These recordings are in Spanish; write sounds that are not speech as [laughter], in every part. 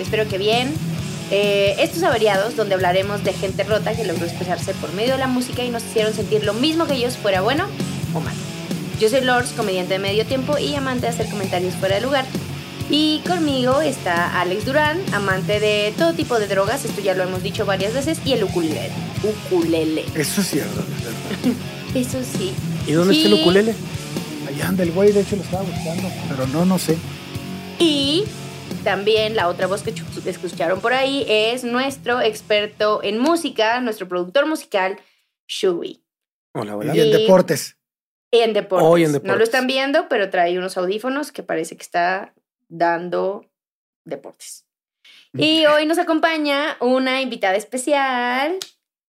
Espero que bien. Eh, estos averiados, donde hablaremos de gente rota que logró expresarse por medio de la música y nos hicieron sentir lo mismo que ellos, fuera bueno o malo. Yo soy Lors, comediante de medio tiempo y amante de hacer comentarios fuera de lugar. Y conmigo está Alex Durán, amante de todo tipo de drogas, esto ya lo hemos dicho varias veces, y el ukulele. Ukulele. Eso es cierto. [laughs] Eso sí. ¿Y dónde está el ukulele? Allá anda el güey, de hecho lo estaba buscando, pero no, no sé. Y también la otra voz que escucharon por ahí es nuestro experto en música, nuestro productor musical, Shui. Hola, hola. Y en Y- deportes. En deportes. Hoy en No lo deportes. están viendo, pero trae unos audífonos que parece que está dando deportes. Y hoy nos acompaña una invitada especial.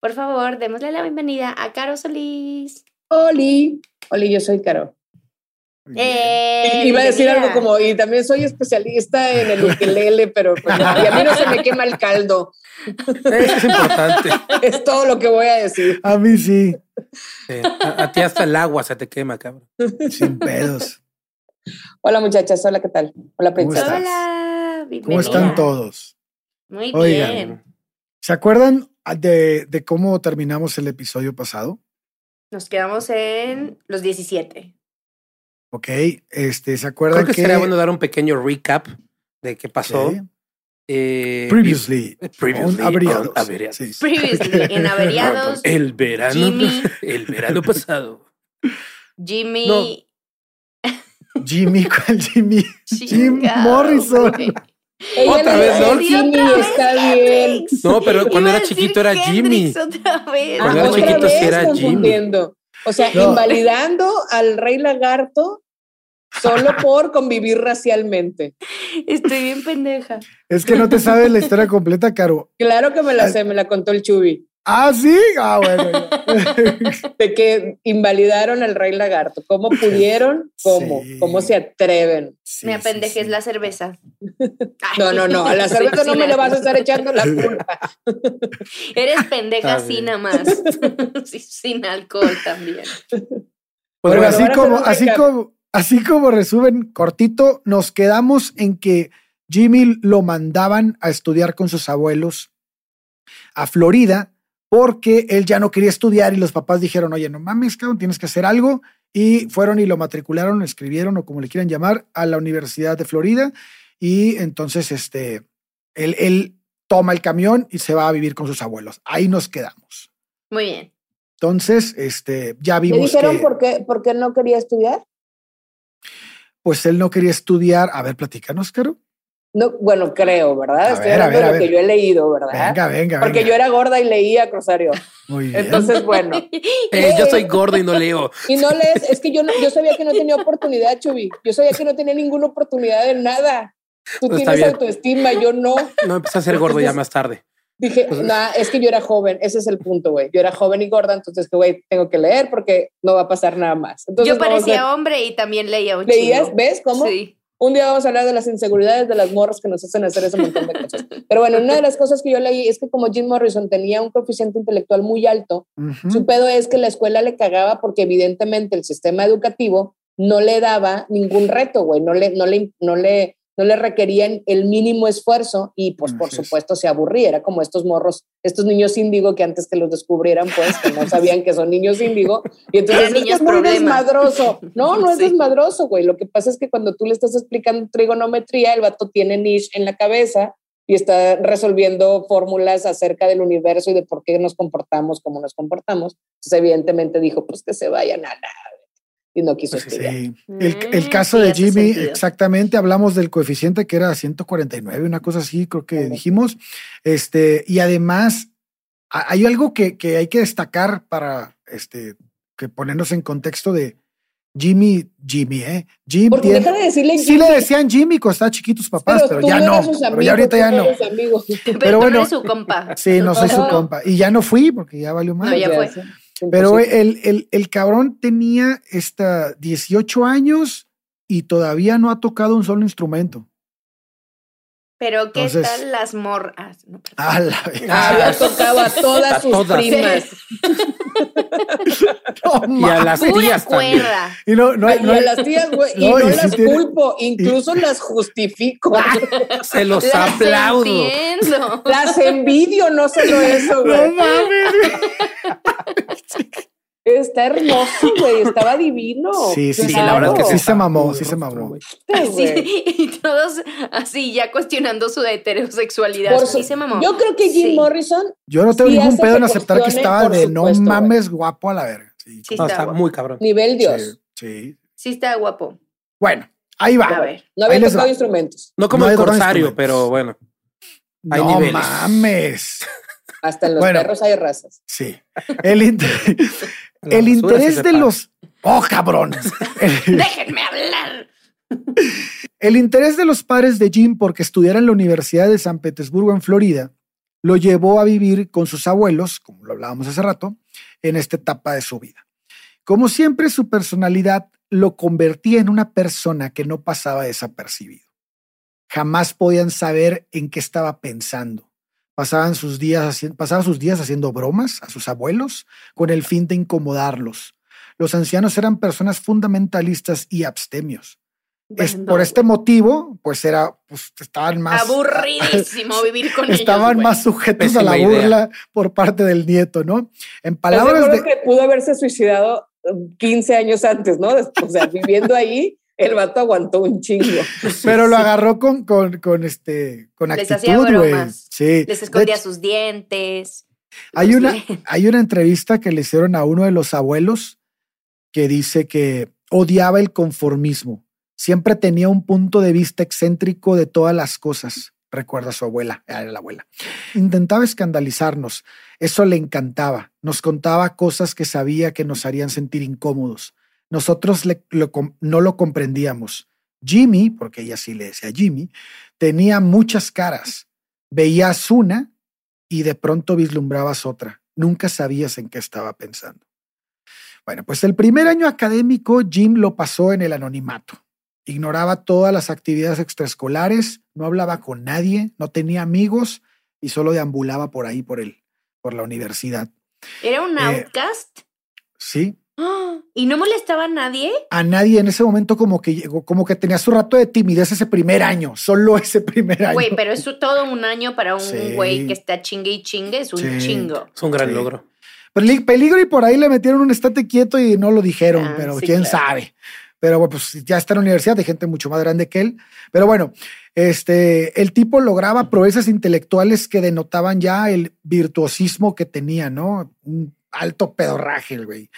Por favor, démosle la bienvenida a Caro Solís. Oli, Oli, yo soy Caro. Eh, Iba a decir algo como, y también soy especialista en el ukelele, pero pues, y a mí no se me quema el caldo. Eso es importante. [laughs] Es todo lo que voy a decir. A mí sí, Sí. A, a ti hasta el agua se te quema, cabrón. sin pedos. Hola muchachas, hola, ¿qué tal? Hola princesa. Hola, ¿Cómo bienvenida. están todos? Muy Oigan. bien. ¿Se acuerdan de, de cómo terminamos el episodio pasado? Nos quedamos en los 17. Ok, este, ¿se acuerdan Creo que, sería bueno dar un pequeño recap de qué pasó. Eh, Previously, Previously on Averiados. Averiados. Sí. [laughs] Previously, en [laughs] Averiados, El verano, Jimmy. [laughs] el verano pasado. Jimmy. No. Jimmy, ¿cuál Jimmy? Jim Morrison. Otra vez, ¿no? Jimmy, otra vez, está bien. Hendrix. No, pero cuando era chiquito era Jimmy. Hendrix otra vez. Cuando Ah, era otra chiquito sí era Jimmy. O sea, No. invalidando al rey lagarto solo [laughs] por convivir racialmente. Estoy bien pendeja. Es que no te sabes la historia completa, Caro. Claro que me la sé, me la contó el Chubi, Ah, sí. Ah, bueno. [laughs] de que invalidaron al rey lagarto. ¿Cómo pudieron? ¿Cómo? Sí. ¿Cómo se atreven? Sí, me sí, apendejé, es sí. la cerveza. [laughs] No, no, no, a la cerveza no me le vas a estar echando la culpa. [laughs] Eres pendeja así nada más. Sin alcohol también. Pues Bueno, bueno, así como, así como, así como resumen cortito, nos quedamos en que Jimmy lo mandaban a estudiar con sus abuelos a Florida porque él ya no quería estudiar y los papás dijeron, oye, no mames, cabrón, tienes que hacer algo. Y fueron y lo matricularon, escribieron o como le quieran llamar a la Universidad de Florida. Y entonces, este, él, él toma el camión y se va a vivir con sus abuelos. Ahí nos quedamos. Muy bien. Entonces, este, ya ¿Le vimos dijeron que, por qué, por qué no quería estudiar? pues él no quería estudiar. A ver, platícanos, Caro. No, bueno, creo, ¿verdad? A Estoy ver, hablando de lo que yo he leído, ¿verdad? Venga, venga, Porque venga. yo era gorda y leía Rosario. Muy bien. Entonces, bueno. [laughs] eh, yo soy gordo y no leo. Y no lees, es que yo no, yo sabía que no tenía oportunidad, Chubi. Yo sabía que no tenía ninguna oportunidad de nada. Tú Pues tienes autoestima, yo no. No empecé a ser gordo ya más tarde. Dije, nah, es que yo era joven, ese es el punto, güey. Yo era joven y gorda, entonces, que, güey, tengo que leer porque no va a pasar nada más. Entonces, Yo parecía a- hombre y también leía un ¿Leías? chingo. ¿Ves cómo? Sí. Un día vamos a hablar de las inseguridades de las morras que nos hacen hacer ese montón de cosas. Pero bueno, una de las cosas que yo leí es que como Jim Morrison tenía un coeficiente intelectual muy alto, su pedo es que la escuela le cagaba porque evidentemente el sistema educativo no le daba ningún reto, güey, no le, no le, no le, no le requerían el mínimo esfuerzo y pues por supuesto se aburría, era como estos morros, estos niños índigo que antes que los descubrieran pues que no sabían que son niños índigo y entonces niños es muy desmadroso. No, no es Sí. desmadroso, güey, lo que pasa es que cuando tú le estás explicando trigonometría, el vato tiene niche en la cabeza y está resolviendo fórmulas acerca del universo y de por qué nos comportamos como nos comportamos. Entonces, evidentemente dijo, pues que se vayan a la... Y no quiso Pues estudiar. sí. El, el Mm, caso de Jimmy, exactamente, hablamos del coeficiente que era 149, una cosa así, creo que dijimos. Este, y además, hay algo que, que hay que destacar para este, que ponernos en contexto de Jimmy, Jimmy, ¿eh? Jim Porque tiene- deja de decirle sí le decían Jimmy cuando estaba chiquito sus papás, pero, ya no. Pero amigos, ya ahorita ya no. [laughs] Pero, Pero bueno. no eres su compa. Sí, no soy su compa. Y ya no fui porque ya valió más. No, ya fue. Pero el, el, el cabrón tenía esta 18 años y todavía no ha tocado un solo instrumento. Pero ¿qué Entonces- tal las morras? No. A la vez. Ah, había tocado a todas A sus todas. primas. [laughs] No Y a las Pura tías también. Y no, no, hay- y no a las tías, güey, y No, no, sí las tiene- culpo, incluso las justifico. Se los Las aplaudo. entiendo. Las envidio, no solo eso, no güey. mames. [laughs] Está hermoso, güey, estaba divino. [laughs] Sí, sí, Sí, Claro. la verdad es que Sí se mamó, sí se mamó. Sí, [laughs] y todos así ya cuestionando su heterosexualidad. Por su- sí se mamó. Yo creo que Jim Sí. Morrison, Yo no tengo Sí ningún pedo que en aceptar que estaba de supuesto, no mames guapo a la verga. Sí, No, está muy cabrón. nivel Dios. sí, sí. Sí está guapo. Bueno, ahí va. A ver. No había tocado instrumentos. No como No el corsario, pero bueno. Hay no niveles. mames. Hasta en los Bueno. perros hay razas. Sí. El, inter- [laughs] La el interés se de los. ¡Oh, cabrón! [laughs] El- Déjenme hablar. El interés de los padres de Jim porque estudiara en la Universidad de San Petersburgo en Florida lo llevó a vivir con sus abuelos, como lo hablábamos hace rato, en esta etapa de su vida. Como siempre, su personalidad lo convertía en una persona que no pasaba desapercibido. Jamás podían saber en qué estaba pensando. Pasaban sus días, haci- pasaba sus días haciendo bromas a sus abuelos con el fin de incomodarlos. Los ancianos eran personas fundamentalistas y abstemios. Es- por este motivo, pues era, pues estaban más. Aburridísimo [laughs] vivir con ellos. Estaban güey. más sujetos a la idea. burla por parte del nieto, ¿no? En ¿Estás de palabras acuerdo de. que pudo haberse suicidado eh, 15 años antes, ¿no? O sea, viviendo ahí, el vato aguantó un chingo. [laughs] Pero lo agarró con, con, con este, con Les hacía actitud, güey. bromas. Sí. Les escondía hecho, sus dientes. hay una, [laughs] hay una entrevista que le hicieron a uno de los abuelos que dice que odiaba el conformismo. Siempre tenía un punto de vista excéntrico de todas las cosas. Recuerda a su abuela, era la abuela. Intentaba escandalizarnos. Eso le encantaba. Nos contaba cosas que sabía que nos harían sentir incómodos. Nosotros le- lo com- no lo comprendíamos. Jimmy, porque ella sí le decía Jimmy, tenía muchas caras. Veías una y de pronto vislumbrabas otra. Nunca sabías en qué estaba pensando. Bueno, pues el primer año académico Jim lo pasó en el anonimato. Ignoraba todas las actividades extraescolares, no hablaba con nadie, no tenía amigos y solo deambulaba por ahí, por el, por la universidad. Era un Eh, outcast. Sí. ¿Y no molestaba a nadie? a nadie en ese momento como que llegó, como que tenía su rato de timidez ese primer año, solo ese primer año. Güey, pero es todo un año para un Sí. güey que está chingue y chingue, es un Sí. chingo. Es un gran Sí. logro. Peli- Peligro y por ahí le metieron un estate quieto y no lo dijeron, Ah, pero sí, quién claro. sabe. Pero bueno, pues ya está en la universidad, de gente mucho más grande que él. Pero bueno, este, el tipo lograba proezas intelectuales que denotaban ya el virtuosismo que tenía, ¿no? Un alto pedorraje, el güey.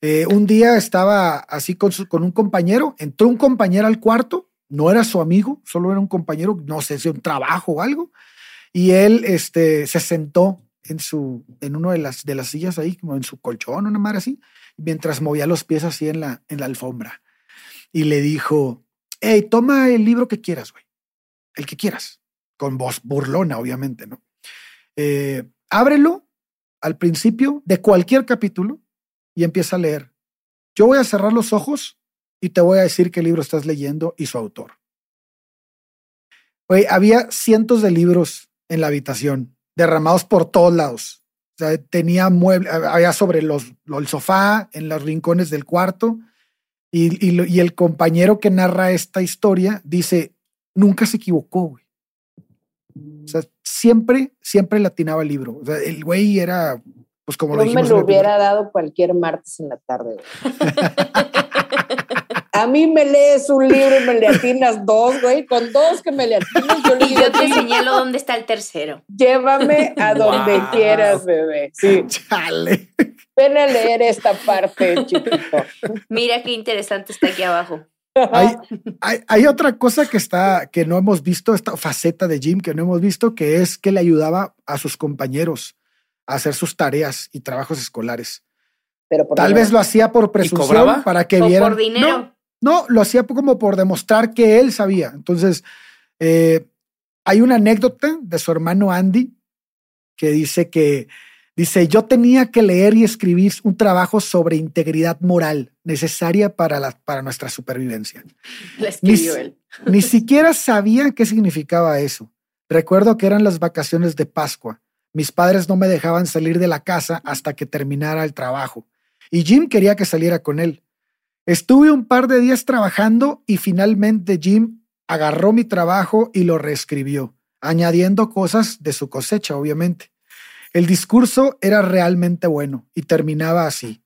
Eh, un día estaba así con, su- con un compañero, entró un compañero al cuarto, no era su amigo, solo era un compañero, no sé si un trabajo o algo, y él este, se sentó en su, en uno de las, de las sillas ahí, como en su colchón, una madre así, mientras movía los pies así en la, en la alfombra. Y le dijo, hey, toma el libro que quieras, güey, el que quieras, con voz burlona, obviamente, ¿no? Eh, ábrelo al principio de cualquier capítulo y empieza a leer. Yo voy a cerrar los ojos y te voy a decir qué libro estás leyendo y su autor. Güey, había cientos de libros en la habitación, derramados por todos lados. Tenía muebles, había sobre los, el sofá, en los rincones del cuarto. Y, y el compañero que narra esta historia dice, nunca se equivocó, güey. O sea, siempre, siempre latinaba el libro. El güey era, pues como lo Yo me lo hubiera dado cualquier martes en la tarde. güey. A mí me lees un libro y me le atinas dos, güey. Con dos que me le atinas, yo le Y digo, yo te "Sí, señalo dónde está el tercero. llévame a donde Wow. quieras, bebé. Sí, Chale. ven a leer esta parte, chiquito. Mira qué interesante está aquí abajo. Hay, hay, hay otra cosa que está, que no hemos visto, esta faceta de Jim que no hemos visto, que es que le ayudaba a sus compañeros a hacer sus tareas y trabajos escolares. Pero por Tal dinero. vez lo hacía por presunción para que O vieran. por dinero. No, no, lo hacía como por demostrar que él sabía. Entonces, eh, hay una anécdota de su hermano Andy que dice que dice yo tenía que leer y escribir un trabajo sobre integridad moral necesaria para la, para nuestra supervivencia. [laughs] La escribió Mis- él. Ni siquiera sabía qué significaba eso. Recuerdo que eran las vacaciones de Pascua. Mis padres no me dejaban salir de la casa hasta que terminara el trabajo. Y Jim quería que saliera con él. Estuve un par de días trabajando y finalmente Jim agarró mi trabajo y lo reescribió, añadiendo cosas de su cosecha, obviamente. El discurso era realmente bueno y terminaba así.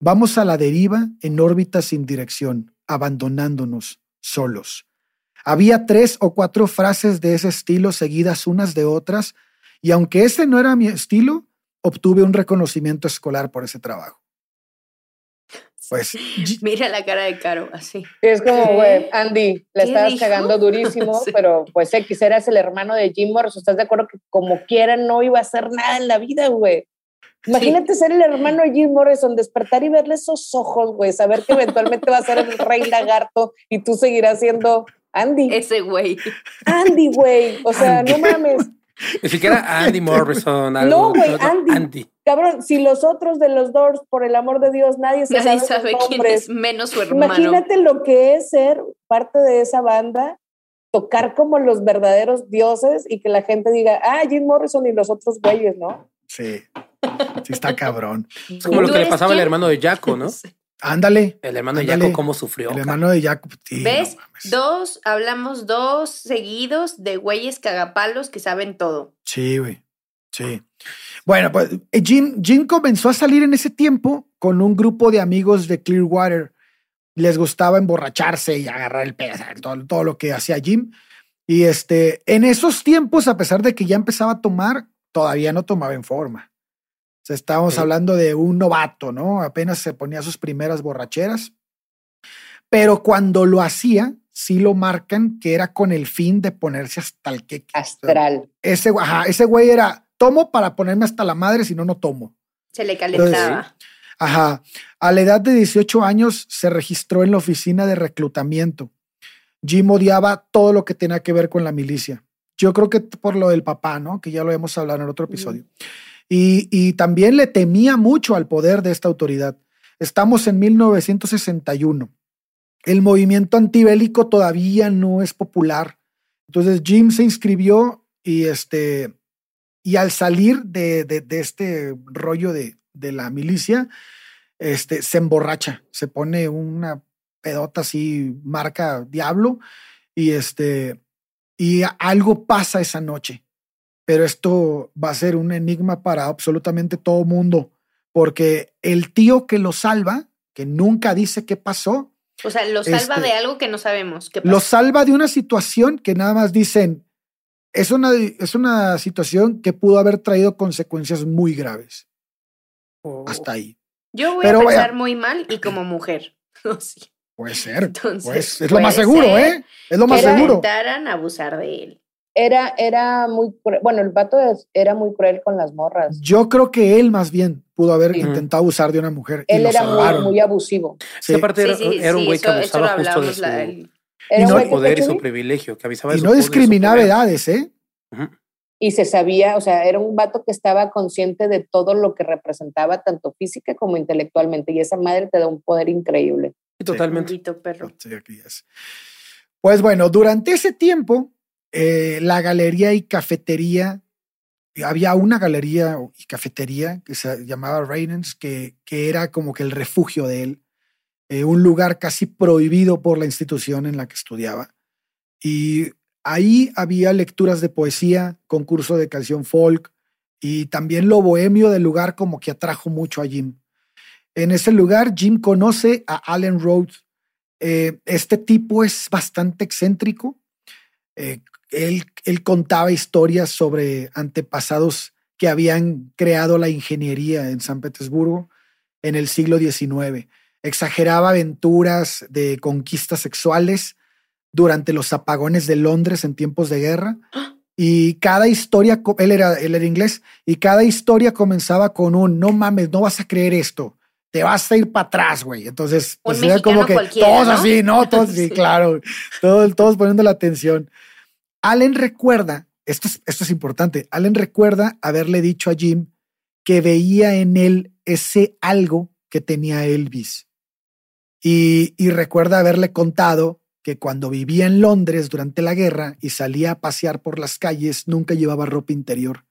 Vamos a la deriva en órbita sin dirección, abandonándonos solos. Había tres o cuatro frases de ese estilo seguidas unas de otras, y aunque ese no era mi estilo, obtuve un reconocimiento escolar por ese trabajo. Pues [laughs] Mira la cara de Caro, así. Es como, güey, Andy, la ¿Qué estabas dijo? cagando durísimo, [laughs] Sí. pero pues X eras el hermano de Jim Morrison. ¿Estás de acuerdo que como quiera no iba a hacer nada en la vida, güey? Imagínate ser el hermano de Jim Morrison, despertar y verle esos ojos, güey, saber que eventualmente va a ser el rey [laughs] lagarto y tú seguirás siendo Andy. Ese güey. Andy, güey. O sea, no mames. Ni siquiera [laughs] Andy Morrison. algo, No, güey, Andy. Andy. Cabrón, si los otros de los Doors, por el amor de Dios, nadie se Nadie sabe, quién es menos su hermano. Imagínate lo que es ser parte de esa banda, tocar como los verdaderos dioses y que la gente diga, ah, Jim Morrison y los otros güeyes, ¿no? sí, sí está cabrón. Es como lo ¿Tú que le pasaba al hermano de Jaco, [laughs] ¿no? Sí. Ándale. El hermano de. Jaco, cómo sufrió. El hermano de sí, no ¿Ves? Dos, hablamos dos seguidos de güeyes cagapalos que saben todo. Sí, güey. Sí. Bueno, pues eh, Jim, Jim comenzó a salir en ese tiempo con un grupo de amigos de Clearwater. Les gustaba emborracharse y agarrar el pedo, todo, todo lo que hacía Jim. Y este, en esos tiempos, a pesar de que ya empezaba a tomar, todavía no tomaba en forma. O sea, estábamos Sí. hablando de un novato, ¿no? Apenas se ponía sus primeras borracheras. Pero cuando lo hacía, sí lo marcan que era con el fin de ponerse hasta el que Astral. ese, ajá, ese güey era, tomo para ponerme hasta la madre, si no, no tomo. Se le calentaba. Ajá. A la edad de 18 años se registró en la oficina de reclutamiento. Jim odiaba todo lo que tenía que ver con la milicia. Yo creo que por lo del papá, ¿no? Que ya lo hemos hablado en otro episodio. Y, también le temía mucho al poder de esta autoridad. Estamos en 1961. El movimiento antibélico todavía no es popular. Entonces Jim se inscribió y este y al salir de, de- de este rollo de, de la milicia, este, se emborracha, se pone una pedota así, marca diablo, y este, y algo pasa esa noche. Pero esto va a ser un enigma para absolutamente todo mundo, porque el tío que lo salva, que nunca dice qué pasó, O sea, lo salva Este- de algo que no sabemos. ¿Qué lo salva de una situación que nada más dicen, es una, es una situación que pudo haber traído consecuencias muy graves. Oh. Hasta ahí. Yo voy Pero a vaya- pensar muy mal y como mujer. [laughs] Sí. Puede ser. Entonces, Pues es lo más seguro, ¿eh? Es lo más seguro. Intentaran abusar de él. Era, era muy cruel. Bueno, el vato es- era muy cruel con las morras. Yo creo que él más bien pudo haber Sí. intentado abusar de una mujer. Él era muy, abusivo. Sí, Sí. aparte era, sí, sí, era un sí, güey que abusaba justo de su, la- el- poder y su privilegio, que avisaba de Y su no discriminaba edades, ¿eh? Y se sabía, o sea, era un vato que estaba consciente de todo lo que representaba, tanto física como intelectualmente, y esa madre te da un poder increíble. Totalmente. Perro. Pues bueno, durante ese tiempo, eh, la galería y cafetería. Había una galería y cafetería que se llamaba Rainens, que, que era como que el refugio de él, eh, un lugar casi prohibido por la institución en la que estudiaba. Y ahí había lecturas de poesía, concurso de canción folk y también lo bohemio del lugar como que atrajo mucho a Jim. En ese lugar, Jim conoce a Allen Rhodes. Eh, este tipo es bastante excéntrico. Él, él contaba historias sobre antepasados que habían creado la ingeniería en San Petersburgo en el siglo XIX. Exageraba aventuras de conquistas sexuales durante los apagones de Londres en tiempos de guerra. [gasps] Y cada historia, él era, él era inglés, y cada historia comenzaba con un, no mames, no vas a creer esto, te vas a ir para atrás, güey. Entonces, pues era como que todos ¿no? así, ¿no? [laughs] Todos, sí, Sí. claro, todos, todos poniendo la atención. Allen recuerda, esto es, esto es importante, Allen recuerda haberle dicho a Jim que veía en él ese algo que tenía Elvis. Y, y recuerda haberle contado que cuando vivía en Londres durante la guerra y salía a pasear por las calles, nunca llevaba ropa interior.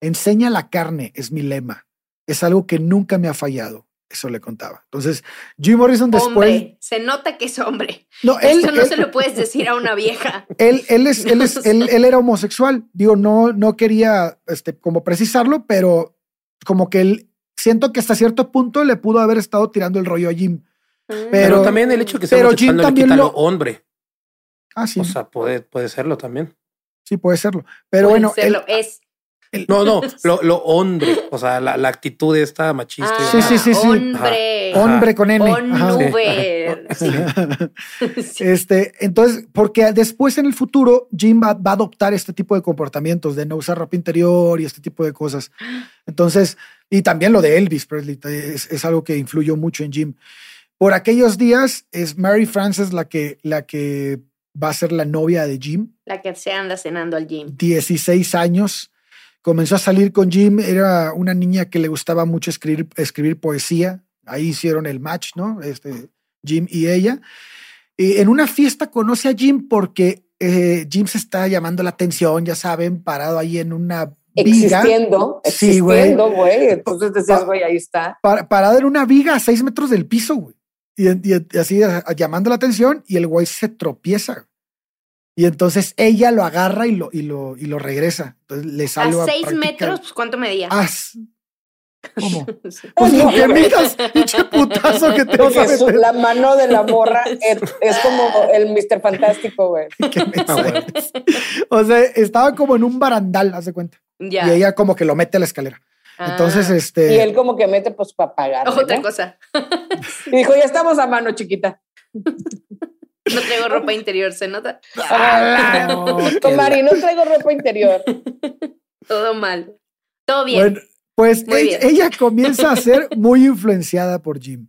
Enseña la carne, es mi lema. Es algo que nunca me ha fallado. Eso le contaba. Entonces, Jim Morrison después. Hombre, se nota que es hombre. No, él, Esto no él- se lo puedes decir a una vieja. [laughs] él, él es, [laughs] él, es, él, él era homosexual. Digo, no, no quería este, como precisarlo, pero como que él siento que hasta cierto punto le pudo haber estado tirando el rollo a Jim. Pero, Pero- también el hecho de que sea pero Jim no le también quita lo- lo hombre. Ah, sí, O sea, puede, puede serlo también. sí puede serlo. Pero Puede bueno, él- serlo, es. No, no, [laughs] lo, lo hombre. O sea, la, la actitud esta machista. y Ah, Sí, sí, sí, sí. Hombre. hombre con N. Sí. [laughs] Sí. Este, entonces, porque después en el futuro Jim va, va a adoptar este tipo de comportamientos de no usar ropa interior y este tipo de cosas. Entonces, y también lo de Elvis Presley es, es algo que influyó mucho en Jim. Por aquellos días es Mary Frances la que, la que va a ser la novia de Jim, La que se anda cenando al gym. 16 años. Comenzó a salir con Jim, era una niña que le gustaba mucho escribir, escribir poesía. Ahí hicieron el match, ¿no? Este, Jim y ella. Y en una fiesta conoce a Jim porque eh, Jim se está llamando la atención, ya saben, parado ahí en una viga. Existiendo, Sí, güey. existiendo, güey. Entonces decías, güey, ahí está. pa- parado en una viga a seis metros del piso, güey. Y, y- y así llamando la atención y el güey se tropieza. Y entonces ella lo agarra y lo, y lo, y lo regresa. Entonces le A sale seis metros, pues, ¿cuánto medía? Ah, s- ¿Cómo? [laughs] Pues lo que midas, pinche putazo que te [laughs] vas a meter. la mano de la morra [laughs] es, es como el Mr. Fantástico, güey. Ah. O sea, estaba como en un barandal, haz de cuenta. Ya. Y ella como que lo mete a la escalera. Ah. Entonces, Y este. él como que mete pues para pagar. Otra cosa. Y dijo, ya estamos a mano, chiquita. No traigo ropa interior, ¿se nota? ¡Ala! No, Mari, no traigo ropa interior. [laughs] Todo mal. Todo bien. Bueno, pues Muy ella, bien. ella comienza a ser muy influenciada por Jim.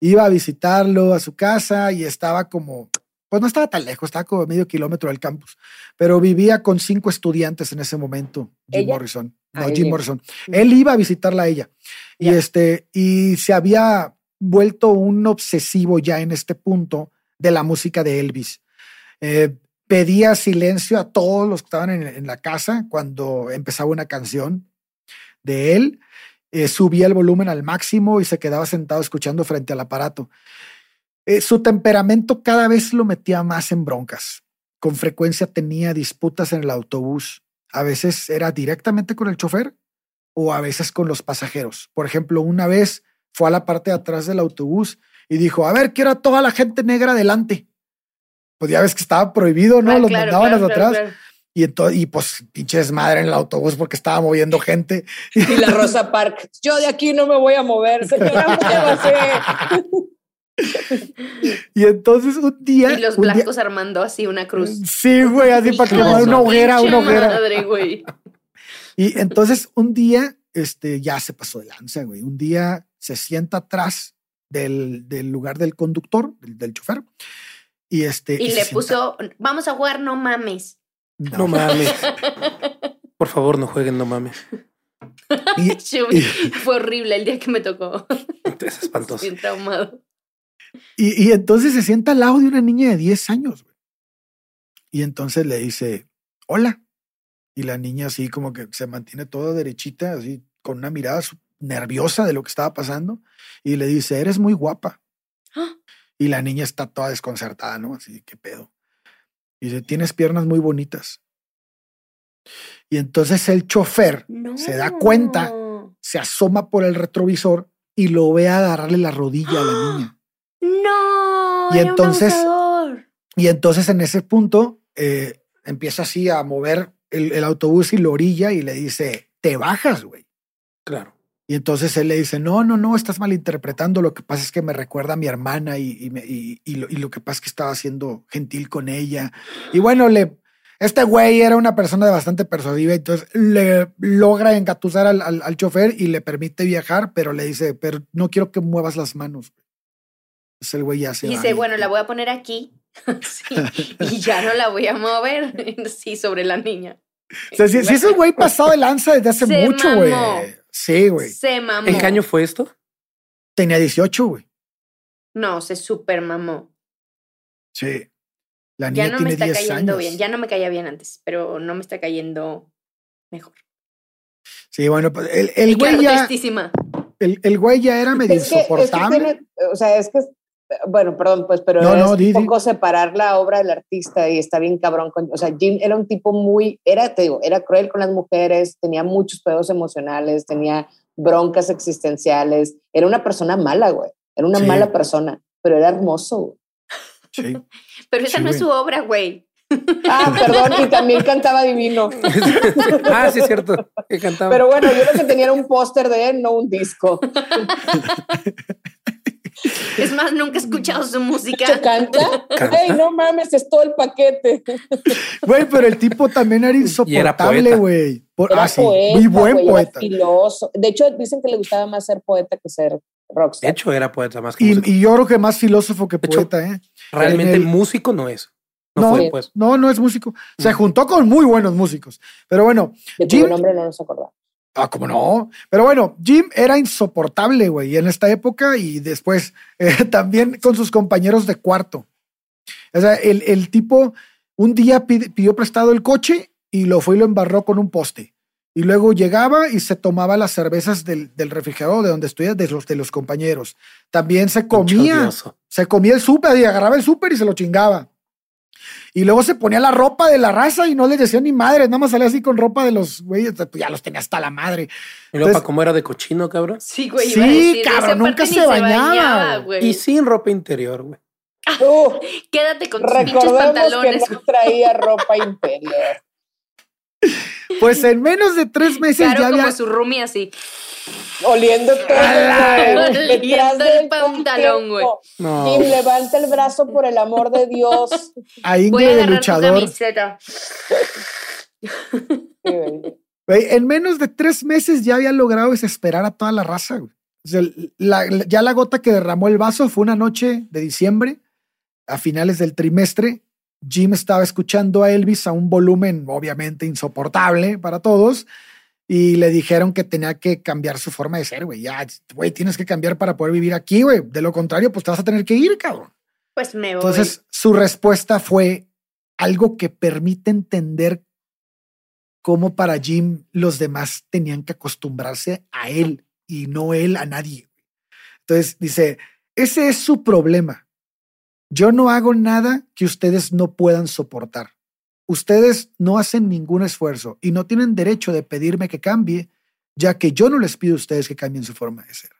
Iba a visitarlo a su casa y estaba como, pues no estaba tan lejos, estaba como a medio kilómetro del campus, pero vivía con cinco estudiantes en ese momento, Jim ¿Ella? Morrison. No, Ah, Jim. Morrison. Él iba a visitarla a ella. Y este, y se había vuelto un obsesivo ya en este punto de la música de Elvis. Eh, pedía silencio a todos los que estaban en, la casa cuando empezaba una canción de él. eh, subía el volumen al máximo y se quedaba sentado escuchando frente al aparato. Eh, su temperamento cada vez lo metía más en broncas. Con frecuencia tenía disputas en el autobús. A veces era directamente con el chofer o a veces con los pasajeros. Por ejemplo, una vez fue a la parte de atrás del autobús y dijo, a ver, quiero a toda la gente negra adelante. Pues ya ves que estaba prohibido, ¿no? Ah, Los claro, mandaban claro, atrás. claro. Y, ento- y pues pinche desmadre en el autobús porque estaba moviendo gente. Y la Rosa Park, yo de aquí no me voy a mover, señora. [laughs] Y entonces un día. Y los día- blancos armando así una cruz. Sí, güey, así para su una hoguera, una hoguera. Madre, güey. Y entonces un día, este, ya se pasó de lanza, güey. Un día se sienta atrás del, del lugar del conductor, del, del chofer. Y este. Y le sienta- puso, vamos a jugar, no mames. No, No mames. Por favor, no jueguen, no mames. [laughs] y- Fue horrible el día que me tocó. Es espantoso. Bien traumado. Y, y entonces se sienta al lado de una niña de 10 años. güey. Y entonces le dice, hola. Y la niña así como que se mantiene toda derechita, así con una mirada su- nerviosa de lo que estaba pasando. Y le dice, eres muy guapa. ¡Ah! Y la niña está toda desconcertada, ¿no? Así, ¿qué pedo? Y dice, tienes piernas muy bonitas. Y entonces el chofer No. se da cuenta, se asoma por el retrovisor y lo ve agarrarle la rodilla a la niña. No. Y entonces-. Y entonces en ese punto eh, empieza así a mover el, el autobús y lo orilla y le dice, te bajas, güey. Claro. Y entonces él le dice, no, no, no, estás malinterpretando. Lo que pasa es que me recuerda a mi hermana y, y, me- y- y lo, y lo que pasa es que estaba siendo gentil con ella. Y bueno, le, este güey era una persona bastante persuasiva, entonces le logra engatusar al, al, al chofer y le permite viajar, pero le dice, pero no quiero que muevas las manos. Entonces el güey ya se Dice, bueno, la voy a poner aquí. [laughs] Sí, [laughs] y ya no la voy a mover. [laughs] Sí, sobre la niña. O sea, si, si es un güey pasado de lanza desde hace Se mucho, güey. Sí, güey. Se mamó. ¿En qué año fue esto? Tenía 18, güey. No, se super mamó. Sí. La niña Ya no me está 10 cayendo años. bien. Ya no me caía bien antes, pero no me está cayendo mejor. Sí, bueno, pues el, el güey ya, el, el güey ya era medio Es que, es que insoportable. tiene- o sea, es que, bueno, perdón, pues, pero No, es no, un di. poco separar la obra del artista y está bien cabrón. Con, o sea, Jim era un tipo muy, era, te digo, era cruel con las mujeres, tenía muchos pedos emocionales, tenía broncas existenciales, era una persona mala, güey, era una Sí. mala persona, pero era hermoso, güey. Sí. [laughs] Pero esa Sí, no es güey. su obra, güey. Ah, [laughs] perdón, y también cantaba divino. [laughs] ah, sí, es cierto. Que cantaba. Pero bueno, yo lo que tenía era un póster de él, no un disco. [laughs] Es más, nunca he escuchado su música. ¿Se canta? ¿Canta? ¡Ey, no mames, es todo el paquete! [laughs] Güey, pero el tipo también era era insoportable, poeta. güey. Ah, sí, poeta, muy buen era poeta. filoso. De hecho, dicen que le gustaba más ser poeta que ser De rockstar. hecho, era poeta más que músico. Y, y yo creo que más filósofo que De hecho, poeta, ¿eh? Realmente el- músico no es. No, No, fue, pues. no, no es músico. Se juntó con muy buenos músicos. Pero bueno, de Jim- nombre no nos acordamos. Ah, como no. Pero bueno, Jim era insoportable, güey, en esta época y después [laughs] eh, también con sus compañeros de cuarto. O sea, el, el tipo un día pide- pidió prestado el coche y lo fue y lo embarró con un poste. Y luego llegaba y se tomaba las cervezas del, del refrigerador de donde estudia, de los, de los compañeros. También se comía, se comía el súper y agarraba el súper y se lo chingaba. Y luego se ponía la ropa de la raza y no les decía ni madre, nada más salía así con ropa de los güeyes, pues ya los tenía hasta la madre. Y para cómo era de cochino, cabrón. Sí, güey. Sí, decir, cabrón, nunca se bañaba, güey. Y sin ropa interior, güey. Uh, Quédate con tus pinches recordemos pantalones. que no traía [laughs] ropa interior. Pues en menos de tres meses Claro, ya como había. su roomie así. Oliendo [laughs] todo. Oliendo güey, detrás el del pantalón, güey. No. Jim, levanta el brazo por el amor de Dios. [laughs] A Voy a de luchador. [laughs] Güey, en menos de tres meses ya había logrado desesperar a toda la raza. güey. O sea, la- la- ya la gota que derramó el vaso fue una noche de diciembre, a finales del trimestre. Jim estaba escuchando a Elvis a un volumen obviamente insoportable para todos y le dijeron que tenía que cambiar su forma de ser, güey. Ya, güey, tienes que cambiar para poder vivir aquí, güey. De lo contrario, pues te vas a tener que ir, cabrón. Pues me voy. Entonces, su respuesta fue algo que permite entender cómo para Jim los demás tenían que acostumbrarse a él y no él a nadie. Entonces dice, ese es su problema. Yo no hago nada que ustedes no puedan soportar. Ustedes no hacen ningún esfuerzo y no tienen derecho de pedirme que cambie, ya que yo no les pido a ustedes que cambien su forma de ser.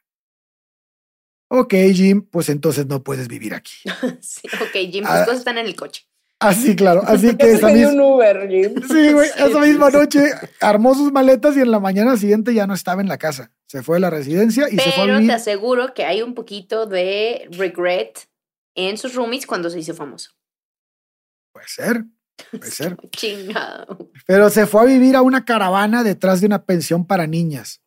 Ok, Jim, pues entonces no puedes vivir aquí. [laughs] Sí, ok, Jim, tus Ah. cosas están en el coche. Así, claro. Así que [laughs] esa misma, un Uber, Jim. [laughs] sí, güey, Sí, esa misma noche armó sus maletas y en la mañana siguiente ya no estaba en la casa. Se fue a la residencia y se fue a Pero te vivir. aseguro que hay un poquito de regret en sus roomies cuando se hizo famoso. Puede ser, puede [laughs] ser. Chingado. Pero se fue a vivir a una caravana detrás de una pensión para niñas.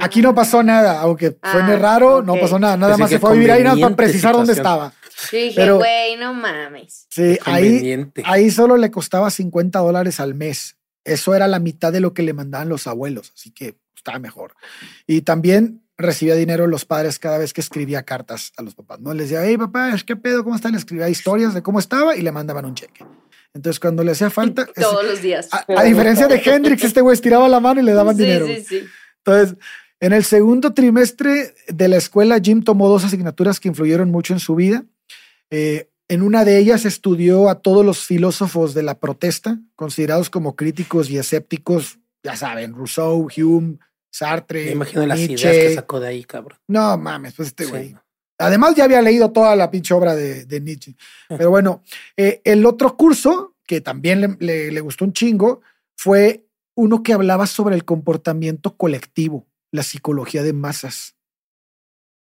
Aquí no pasó nada, aunque suene Ah, raro, no pasó nada. Nada Así más se fue a vivir ahí nada para precisar dónde situación. estaba. Yo dije, pero- güey, no mames. Sí, ahí, ahí solo le costaba 50 dólares al mes. Eso era la mitad de lo que le mandaban los abuelos, así que estaba mejor. Y también recibía dinero los padres cada vez que escribía cartas a los papás. No les decía, hey papá, ¿qué pedo? ¿Cómo está? Le escribía historias de cómo estaba y le mandaban un cheque. Entonces, cuando le hacía falta, es- [laughs] Todos los días. a, a diferencia de Hendrix, este güey estiraba la mano y le daban sí, dinero. sí, sí. Entonces, en el segundo trimestre de la escuela, Jim tomó dos asignaturas que influyeron mucho en su vida. Eh, en una de ellas estudió a todos los filósofos de la protesta, considerados como críticos y escépticos, ya saben, Rousseau, Hume, Sartre, Me imagino las ideas que sacó de ahí, cabrón. No mames, pues este Sí. Además, ya había leído toda la pinche obra de, de Nietzsche. Pero bueno, eh, el otro curso, que también le, le- le gustó un chingo, fue uno que hablaba sobre el comportamiento colectivo, la psicología de masas.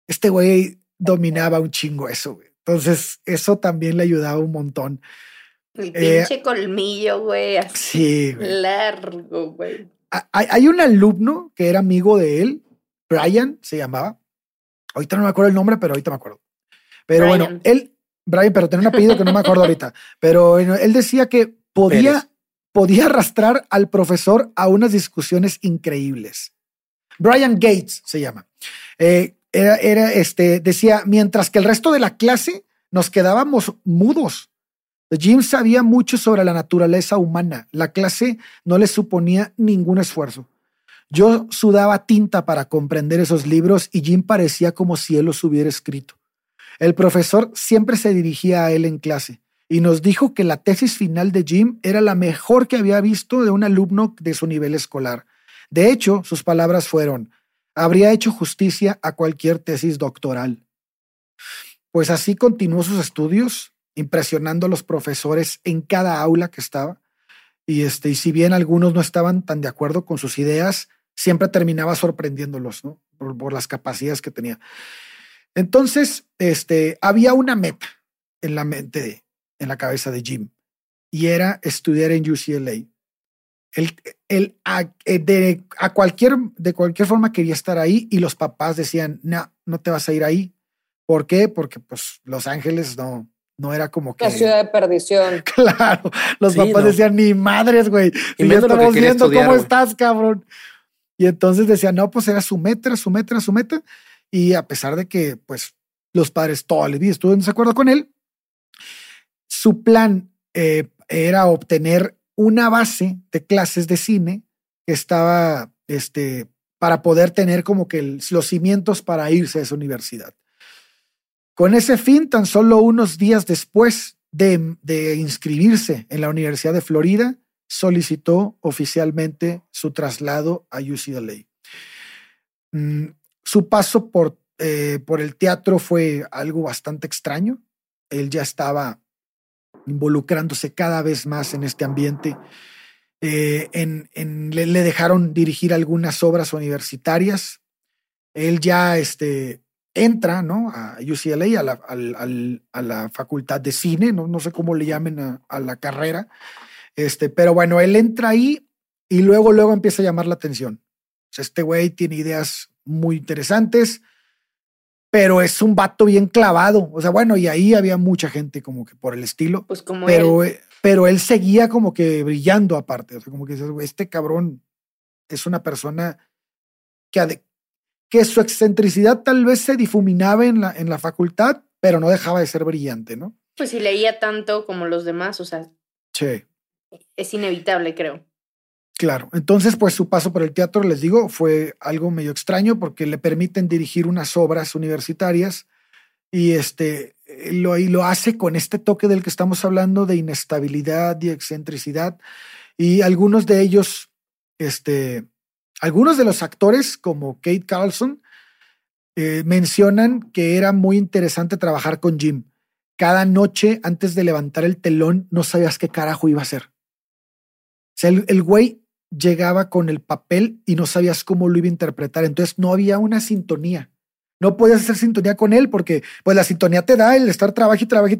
Este güey dominaba un chingo eso, güey. Entonces, eso también le ayudaba un montón. El Eh, pinche colmillo, güey. Así Sí, güey. largo, güey. Ha- Hay, hay un alumno que era amigo de él, Brian se llamaba. Ahorita no me acuerdo el nombre, pero ahorita me acuerdo. Pero bueno, Brian. él, Brian, pero tenía un apellido que no me acuerdo ahorita. Pero bueno, él decía que podía, Pérez. podía arrastrar al profesor a unas discusiones increíbles. Brian Gates se llama. Eh, era, era este, decía, mientras que el resto de la clase nos quedábamos mudos. Jim sabía mucho sobre la naturaleza humana. La clase no le suponía ningún esfuerzo. Yo sudaba tinta para comprender esos libros y Jim parecía como si él los hubiera escrito. El profesor siempre se dirigía a él en clase y nos dijo que la tesis final de Jim era la mejor que había visto de un alumno de su nivel escolar. De hecho, sus palabras fueron, habría hecho justicia a cualquier tesis doctoral. Pues así continuó sus estudios, impresionando a los profesores en cada aula que estaba. Y, este, y si bien algunos no estaban tan de acuerdo con sus ideas, siempre terminaba sorprendiéndolos ¿no? por, por las capacidades que tenía. Entonces, este, había una meta en la mente, de, en la cabeza de Jim, y era estudiar en UCLA. Él, él a, eh, de, a cualquier, de cualquier forma quería estar ahí y los papás decían, no, no te vas a ir ahí. ¿Por qué? Porque pues Los Ángeles no, no era como que... La ciudad de perdición. [laughs] Claro, los Sí, papás no. decían, ni madres, güey. Y Y ya estamos viendo estudiar, cómo estás, cabrón. Y entonces decían, no, pues era su meta, era su meta, su meta. Y a pesar de que, pues, los padres toda la vida estuvieron en desacuerdo con él, su plan eh, era obtener una base de clases de cine que estaba, este, para poder tener como que los cimientos para irse a esa universidad. Con ese fin, tan solo unos días después de, de inscribirse en la Universidad de Florida, solicitó oficialmente su traslado a UCLA. Mm, su paso por, eh, por el teatro fue algo bastante extraño. Él ya estaba involucrándose cada vez más en este ambiente. Eh, en, le, dejaron dirigir algunas obras universitarias. Él ya este, entra ¿no? a UCLA, a la, al- a la facultad de cine, no, no sé cómo le llamen a, a la carrera, este, pero bueno, él entra ahí y luego, luego empieza a llamar la atención. O sea, este güey tiene ideas muy interesantes, pero es un vato bien clavado. O sea, bueno, y ahí había mucha gente como que por el estilo, Pues como pero, él. eh, pero él seguía como que brillando aparte. O sea, como que dices, "Güey, este cabrón es una persona que, que su excentricidad tal vez se difuminaba en la, en la facultad, pero no dejaba de ser brillante, ¿no? Pues si leía tanto como los demás, o sea, Sí. Es inevitable, creo. Claro, entonces pues su paso por el teatro, les digo, fue algo medio extraño porque le permiten dirigir unas obras universitarias y este eh, lo, lo hace con este toque del que estamos hablando de inestabilidad y excentricidad y algunos de ellos, este, algunos de los actores como Kate Carlson eh, mencionan que era muy interesante trabajar con Jim. Cada noche antes de levantar el telón no sabías qué carajo iba a hacer. Sea, el, el güey llegaba con el papel y no sabías cómo lo iba a interpretar. Entonces no había una sintonía. No podías hacer sintonía con él porque pues la sintonía te da el estar trabaje y trabaje y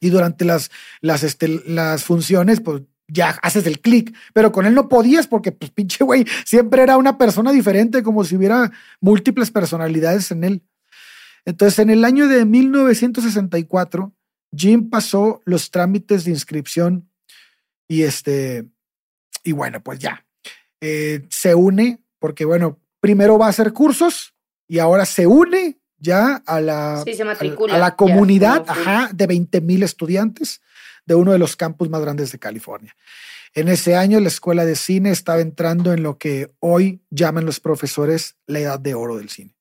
y durante las, las, este, las funciones pues ya haces el clic, pero con él no podías porque pues pinche güey siempre era una persona diferente como si hubiera múltiples personalidades en él. Entonces en el año de 1964 Jim pasó los trámites de inscripción y este y bueno, pues ya. Eh, se une, porque bueno, primero va a hacer cursos y ahora se une ya a la, Sí, a- la comunidad ajá, de 20 mil estudiantes de uno de los campus más grandes de California. En ese año la escuela de cine estaba entrando en lo que hoy llaman los profesores la edad de oro del cine.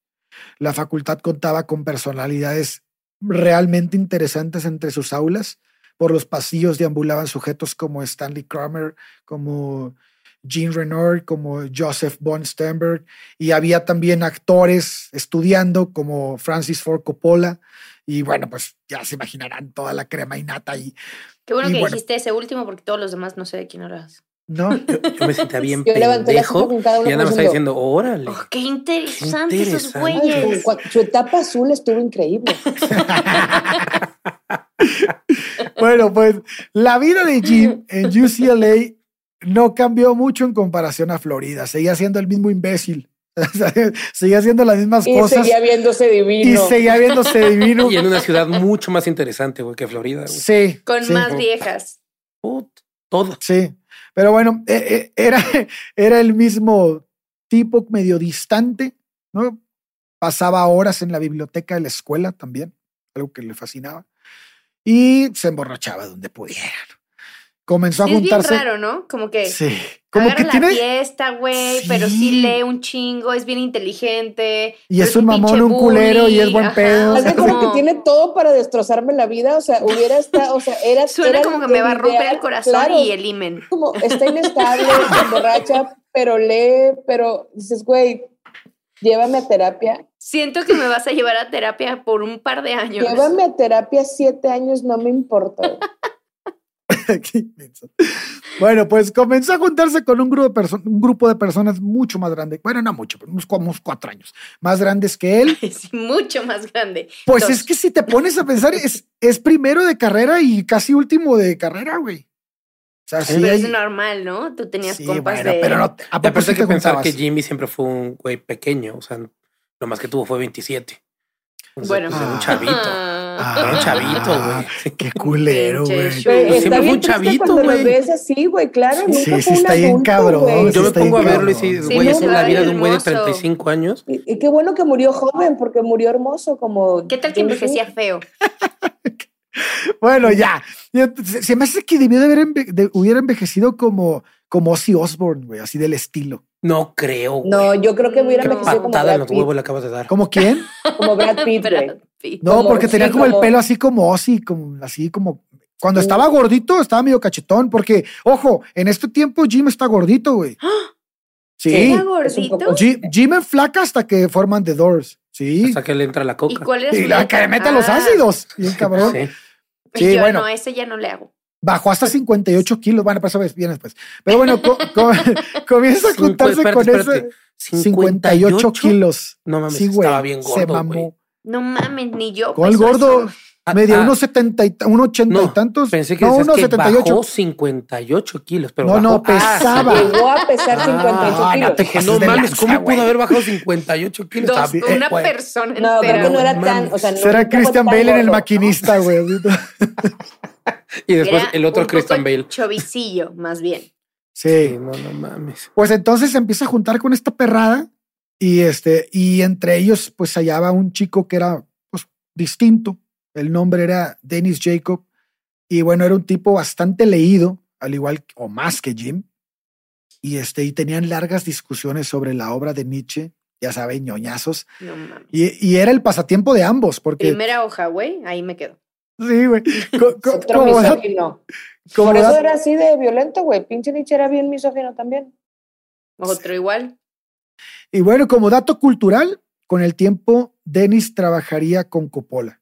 La facultad contaba con personalidades realmente interesantes entre sus aulas. Por los pasillos deambulaban sujetos como Stanley Kramer, como Jean Renoir, como Joseph von Sternberg, y había también actores estudiando como Francis Ford Coppola, y bueno, pues ya se imaginarán toda la crema y nata ahí. Qué bueno Y que bueno. dijiste ese último porque todos los demás no sé de quién eras. ¿No? [laughs] Yo, yo me sentía [laughs] bien Yo levanté la ceja pendejo. Y ya nada más diciendo, órale. Oh, qué interesante Qué esos interesante. Ay, güeyes. su etapa azul estuvo increíble. [laughs] [laughs] Bueno, pues la vida de Jim en UCLA no cambió mucho en comparación a Florida. Seguía siendo el mismo imbécil. [laughs] seguía haciendo las mismas Y cosas seguía viéndose y divino. seguía viéndose divino. Y en una ciudad mucho más interesante, güey, que Florida, güey. Sí. Con sí. más viejas. Put, todo. Sí, pero bueno, eh, eh, era, era el mismo tipo medio distante, ¿no? Pasaba horas en la biblioteca de la escuela también, algo que le fascinaba, y se emborrachaba donde pudiera. Comenzó Sí, a es bien juntarse. raro, ¿no? Como que Sí, como agarra que la tiene. fiesta, güey, pero sí Sí. lee un chingo, es bien inteligente. Y pero es un mamón, un culero y es buen ajá, pedo. Haz de cuenta como- que tiene todo para destrozarme la vida. O sea, hubiera estado, o sea, era. [laughs] Suena era como que me va a romper el corazón claro, y el imen. Como está inestable, se emborracha, pero lee, pero dices, güey, llévame a terapia. Siento que me vas a llevar a terapia por un par de años. Llévame a terapia siete años, no me importa. [laughs] bueno, pues comenzó a juntarse con un grupo, de perso- un grupo de personas mucho más grande. Bueno, no mucho, pero unos, como unos cuatro años más grandes que él. [laughs] Es mucho más grande. Pues Dos. es que si te pones a pensar, es, es primero de carrera y casi último de carrera, güey. O sea, sí, Pero hay- es normal, ¿no? Tú tenías sí, compas bueno, de... pero no, ¿a poco sí hay te que pensar que Jimmy siempre fue un güey pequeño. O sea, lo más que tuvo fue 27. Entonces, Bueno. pues, era un Ah. chavito. Ah, Era un chavito, güey. Sí. Qué culero, güey. Güey, Pues siempre fue un chavito, cuando güey. lo ves así, güey, claro. Sí, nunca sí, fue sí, un está bien adulto, cabrón. güey. Yo me está pongo a verlo y sí, güey, es la vida de un güey de hermoso. 35 años. Y, y qué bueno que murió joven, porque murió hermoso, como. ¿Qué tal que envejecía feo? [laughs] Bueno, ya. Se me hace que debió de haber enve- de- hubiera envejecido como, como Ozzy Osbourne, güey, así del estilo. No creo, güey. No, yo creo que hubiera envejecido como patada en Brad los Pitt. huevos le acabas de dar. ¿Como quién? [laughs] Como Brad Pitt, güey. Brad Pitt. No, Como- porque tenía sí, como el pelo así como Ozzy, como así como. Cuando estaba gordito, estaba medio cachetón, porque, ojo, en este tiempo Jim está gordito, güey. [gasps] Sí. Jim, Jim en flaca hasta que forman The Doors. Sí. Hasta que le entra la ¿Y coca. cuál Y su la que le mete los Ah, ácidos. Bien cabrón. Sí. Sí, yo bueno. no, ese ya no le hago. Bajó hasta 58 kilos. Bueno, pues eso ves bien después. Pero bueno, co- co- [laughs] comienza a juntarse espérate, con espérate. ese 58 kilos. No mames, Sí, güey. estaba bien Se gordo, mamó. güey. No mames, ni yo. Con el gordo eso. Ah, medio ah, unos 70 y, unos 80 y no, tantos. Pensé que no, unos que 78. bajó 58 kilos, pero No, no, bajó- Ah, pesaba. sí. Llegó a pesar Ah, 58 no kilos. te no de mames, lanza, ¿cómo güey. pudo haber bajado 58 kilos? Dos, una güey. persona No, creo entera. que no era No tan. O sea, no, Será Christian Bale en el maquinista, güey. [laughs] Y después Era el otro un Christian poco Bale. Chovicillo, más bien. Sí, Sí. no, no mames. Pues entonces se empieza a juntar con esta perrada y este, y entre ellos, pues hallaba un chico que era pues, distinto. El nombre era Dennis Jacob. Y bueno, era un tipo bastante leído, al igual o más que Jim. Y este, y tenían largas discusiones sobre la obra de Nietzsche, ya saben, ñoñazos. No. Y, y era el pasatiempo de ambos, porque Primera hoja, güey, ahí me quedo. sí, güey. [laughs] Otro misógino. [laughs] Por eso era así de violento, güey. Pinche Nietzsche era bien misógino también. Otro igual. Y bueno, como dato cultural, con el tiempo, Dennis trabajaría con Coppola.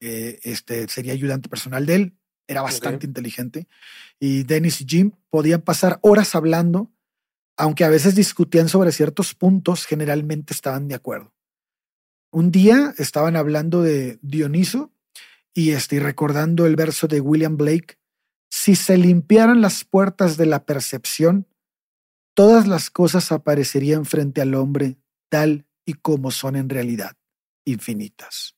Eh, este sería ayudante personal de él. Era bastante inteligente. Y Dennis y Jim podían pasar horas hablando, aunque a veces discutían sobre ciertos puntos, generalmente estaban de acuerdo. Un día estaban hablando de Dioniso y, este, y recordando el verso de William Blake, si se limpiaran las puertas de la percepción, todas las cosas aparecerían frente al hombre tal y como son en realidad, infinitas.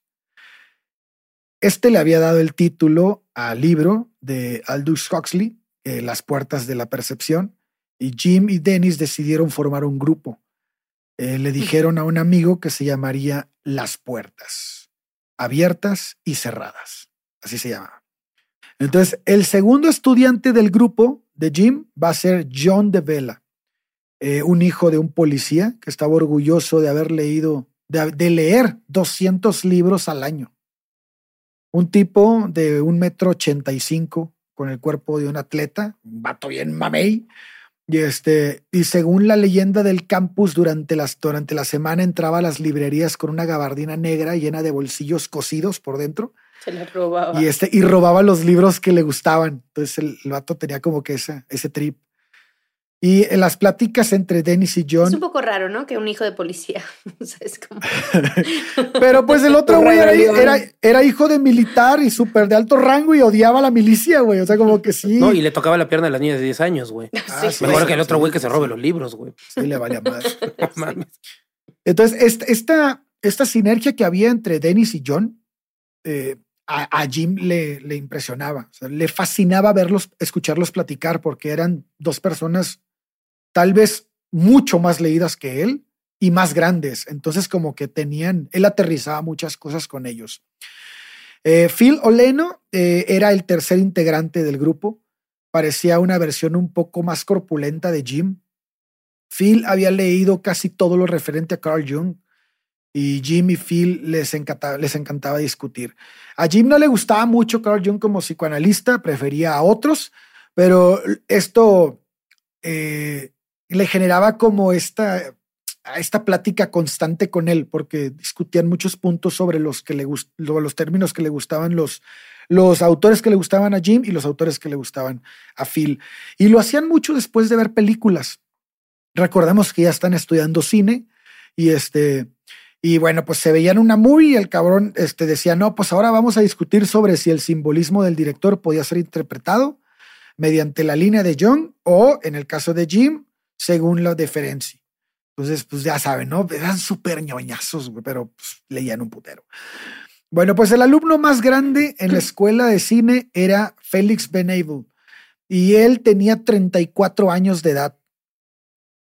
Este le había dado el título al libro de Aldous Huxley, eh, Las puertas de la percepción, y Jim y Dennis decidieron formar un grupo. Eh, le dijeron a un amigo que se llamaría Las Puertas, abiertas y cerradas. Así se llama. Entonces, el segundo estudiante del grupo de Jim va a ser John de Vela, eh, un hijo de un policía que estaba orgulloso de haber leído, de, de leer 200 libros al año. Un tipo de un metro ochenta y cinco con el cuerpo de un atleta, un vato bien mamey. Y este, y según la leyenda del campus, durante, las, durante la semana entraba a las librerías con una gabardina negra llena de bolsillos cosidos por dentro. Se la robaba. Y este, y robaba los libros que le gustaban. Entonces el, el vato tenía como que ese, ese trip. Y en las pláticas entre Dennis y John. Es un poco raro, ¿no? Que un hijo de policía. [laughs] o sea, es como. [laughs] Pero pues el otro güey era, Rebelión. era, era hijo de militar y súper de alto rango y odiaba a la milicia, güey. O sea, como que sí. No, y le tocaba la pierna a la niña de 10 años, güey. Ah, sí, Mejor sí, que el otro sí, güey que se robe sí. los libros, güey. Sí, le valía más. [laughs] No mames. Entonces, esta, esta, esta sinergia que había entre Dennis y John, eh, a, a Jim le, le impresionaba. O sea, le fascinaba verlos, escucharlos platicar, porque eran dos personas tal vez mucho más leídas que él y más grandes. Entonces, como que tenían, él aterrizaba muchas cosas con ellos. Eh, Phil Oleno eh, era el tercer integrante del grupo. Parecía una versión un poco más corpulenta de Jim. Phil había leído casi todo lo referente a Carl Jung y Jim y Phil les encantaba, les encantaba discutir. A Jim no le gustaba mucho Carl Jung como psicoanalista, prefería a otros, pero esto eh, le generaba como esta, esta plática constante con él, porque discutían muchos puntos sobre los, que le gust- los términos que le gustaban los, los autores que le gustaban a Jim y los autores que le gustaban a Phil. Y lo hacían mucho después de ver películas. Recordemos que ya están estudiando cine y este y bueno, pues se veían una movie y el cabrón este decía, "No, pues ahora vamos a discutir sobre si el simbolismo del director podía ser interpretado mediante la línea de John o en el caso de Jim, según la deferencia." Entonces, pues ya saben, ¿no? Eran súper ñoñazos, güey, pero pues, leían un putero. Bueno, pues el alumno más grande en la escuela de cine era Félix Benable y él tenía 34 años de edad.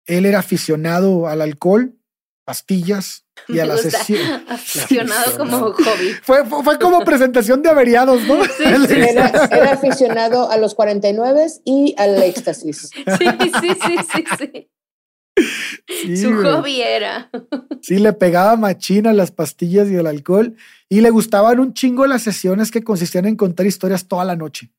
Él era aficionado al alcohol, pastillas y a la sesión. [laughs] Aficionado como hobby. Fue, fue, fue como presentación de averiados, ¿no? sí. [laughs] Era, era aficionado a los 49 y al éxtasis. [laughs] Sí, sí, sí, sí, sí. Sí, Su güey. hobby era. Sí, le pegaba machina las pastillas y el alcohol y le gustaban un chingo las sesiones que consistían en contar historias toda la noche.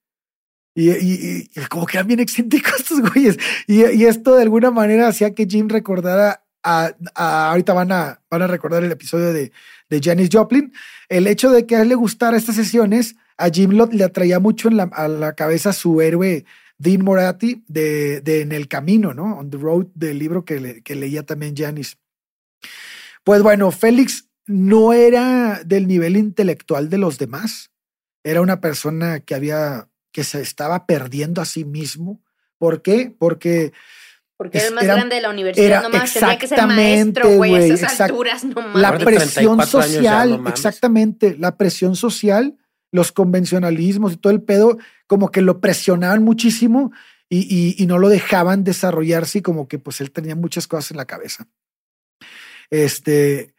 Y, y- y como que eran bien excéntricos estos güeyes. Y, y esto de alguna manera hacía que Jim recordara ahorita van a, van a recordar el episodio de, de Janis Joplin. El hecho de que a él le gustara estas sesiones, a Jim lo- le atraía mucho en la, a la cabeza su héroe Dean Moratti de, de En el Camino, ¿no? On the Road, del libro que, que leía también Janis. Pues bueno, Félix no era del nivel intelectual de los demás. Era una persona que había, que se estaba perdiendo a sí mismo. ¿Por qué? Porque Porque era el más Era- grande de la universidad, era no más. Tenía que ser exactamente, maestro, güey, a esas exact- alturas, no mames. la presión 34 años ya, social, no exactamente, la presión social, los convencionalismos y todo el pedo, como que lo presionaban muchísimo y, y- y no lo dejaban desarrollarse y como que pues él tenía muchas cosas en la cabeza. Este,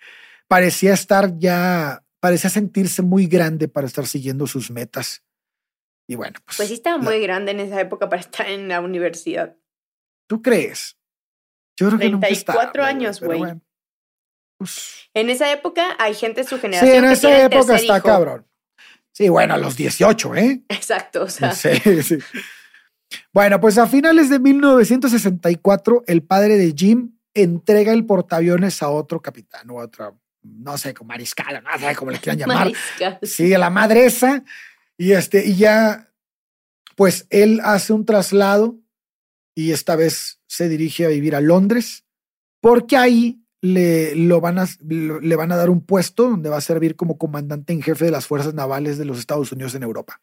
parecía estar ya, parecía sentirse muy grande para estar siguiendo sus metas. Y bueno, pues, Pues sí estaba la- muy grande en esa época para estar en la universidad. ¿Tú crees? Yo creo que nunca 34 estaba, años, güey. bueno, En esa época hay gente de su Sí, generación en que esa época está hijo. cabrón. Sí, bueno, a los 18, ¿eh? Exacto, o sea. Sí, sí. Bueno, pues a finales de 1964, el padre de Jim entrega el portaaviones a otro capitán o a otro, no sé, como mariscal, no sé cómo le quieran llamar. mariscal. Sí, a la madre esa. Y este, y ya, pues él hace un traslado y esta vez se dirige a vivir a Londres, porque ahí le, lo van a, le van a dar un puesto donde va a servir como comandante en jefe de las fuerzas navales de los Estados Unidos en Europa.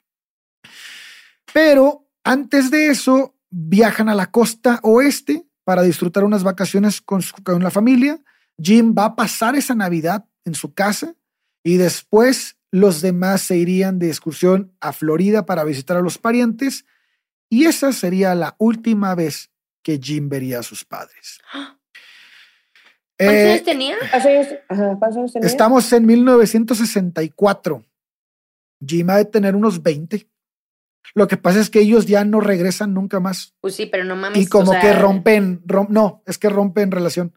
Pero antes de eso, viajan a la costa oeste para disfrutar unas vacaciones con, su- con la familia. Jim va a pasar esa Navidad en su casa y después los demás se irían de excursión a Florida para visitar a los parientes y esa sería la última vez que Jim vería a sus padres. ¿Cuántos Eh, años tenía? ¿Cuántos años, ajá, ¿cuántos años tenía? estamos en 1964. Jim ha de tener unos 20. Lo que pasa es que ellos ya no regresan nunca más. Pues sí, pero no mames. Y como o sea, que rompen, rom- no, es que rompen relación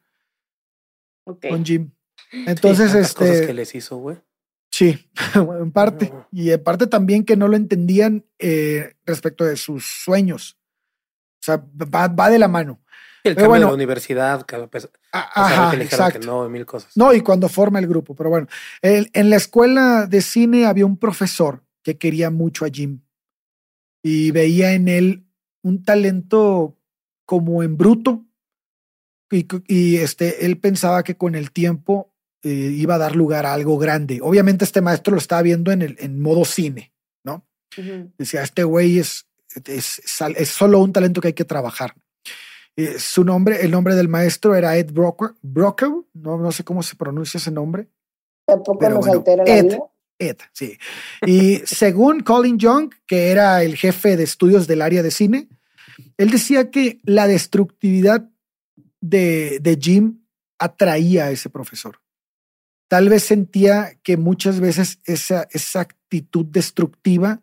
con Jim. [laughs] Sí, Entonces, cosas este, que les hizo, güey. Sí, [laughs] en parte. Y en parte también que no lo entendían eh, respecto de sus sueños. O sea, va, va de la mano. El Pero cambio bueno. de la universidad, que a pesar A- a pesar de Ajá, que dijeron que exacto. no, mil cosas. No, y cuando forma el grupo, pero bueno, el- en la escuela de cine había un profesor que quería mucho a Jim y veía en él un talento como en bruto y, y, este, él pensaba que con el tiempo eh, iba a dar lugar a algo grande. Obviamente este maestro lo estaba viendo en, el, en modo cine, ¿no? Decía, este güey es, es, solo un talento que hay que trabajar. Eh, su nombre, el nombre del maestro era Ed Brocker, Brocker, no, no sé cómo se pronuncia ese nombre. Tampoco Pero nos bueno, altera la Ed. vida. Ed, sí. Y según Colin Young, que era el jefe de estudios del área de cine, él decía que la destructividad de, de Jim atraía a ese profesor. Tal vez sentía que muchas veces esa, esa actitud destructiva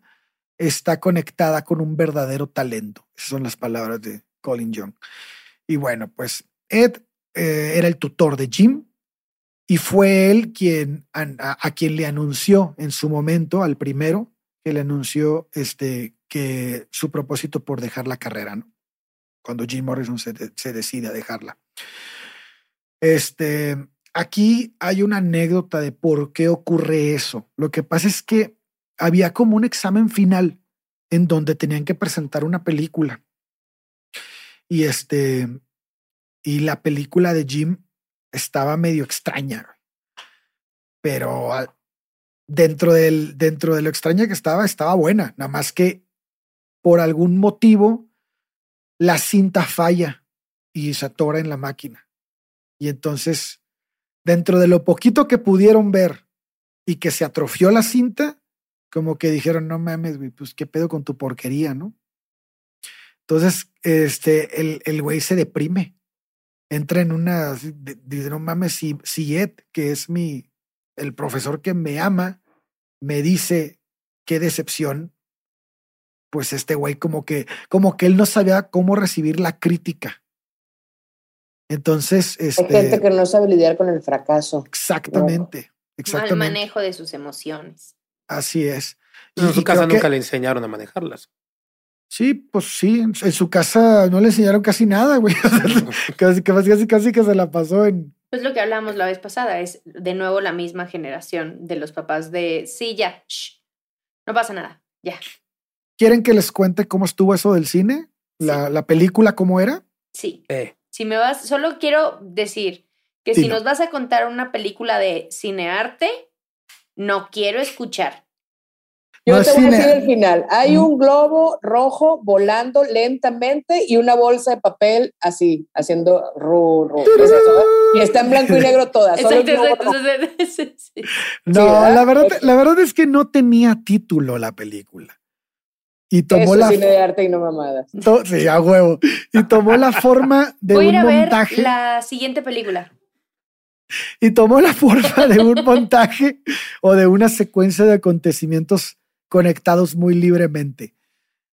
está conectada con un verdadero talento. Esas son las palabras de Colin Young. Y bueno, pues Ed eh, era el tutor de Jim y fue él quien a, quien le anunció en su momento al primero que le anunció este que su propósito por dejar la carrera. Cuando Jim Morrison se, se decide a dejarla. Este, aquí hay una anécdota de por qué ocurre eso. Lo que pasa es que había como un examen final en donde tenían que presentar una película. Y este, y la película de Jim estaba medio extraña, pero al- dentro del, dentro de lo extraña que estaba, estaba buena. Nada más que por algún motivo la cinta falla y se atora en la máquina. Y entonces, dentro de lo poquito que pudieron ver y que se atrofió la cinta, como que dijeron, no mames, pues qué pedo con tu porquería, ¿no? Entonces, este, el, el güey se deprime. Entra en una, dice, no mames, si, si Ed, que es mi, el profesor que me ama, me dice qué decepción, pues este güey como que, como que él no sabía cómo recibir la crítica. Entonces, Hay este, gente que no sabe lidiar con el fracaso. exactamente, Mal exactamente, manejo de sus emociones. así es. En Y- su casa que- nunca le enseñaron a manejarlas. Sí, pues sí, en su, en casa no le enseñaron casi nada, güey. [laughs] [laughs] casi, casi, casi, casi que se la pasó en. Pues lo que hablamos la vez pasada es de nuevo la misma generación de los papás de sí, ya, shh, no pasa nada, ya. ¿Quieren que les cuente cómo estuvo eso del cine? La, la película, ¿cómo era? Sí. Eh, Si me vas, solo quiero decir que si nos vas a contar una película de cinearte, no quiero escuchar. Yo No te voy a decir el final. Hay Mm. un globo rojo volando lentamente y una bolsa de papel así, haciendo ru, ru. ¿Qué es eso? Y está en blanco y [laughs] negro toda. Solo el Exacto, exacto. [laughs] sí. No, ¿verdad? la verdad, la verdad es que no tenía título la película. Y tomó Eso la es cine de arte y no mamadas. to- sí, a huevo. Y tomó la forma de Voy ir un a ver montaje. la siguiente película. Y tomó la forma de un [laughs] montaje o de una secuencia de acontecimientos conectados muy libremente.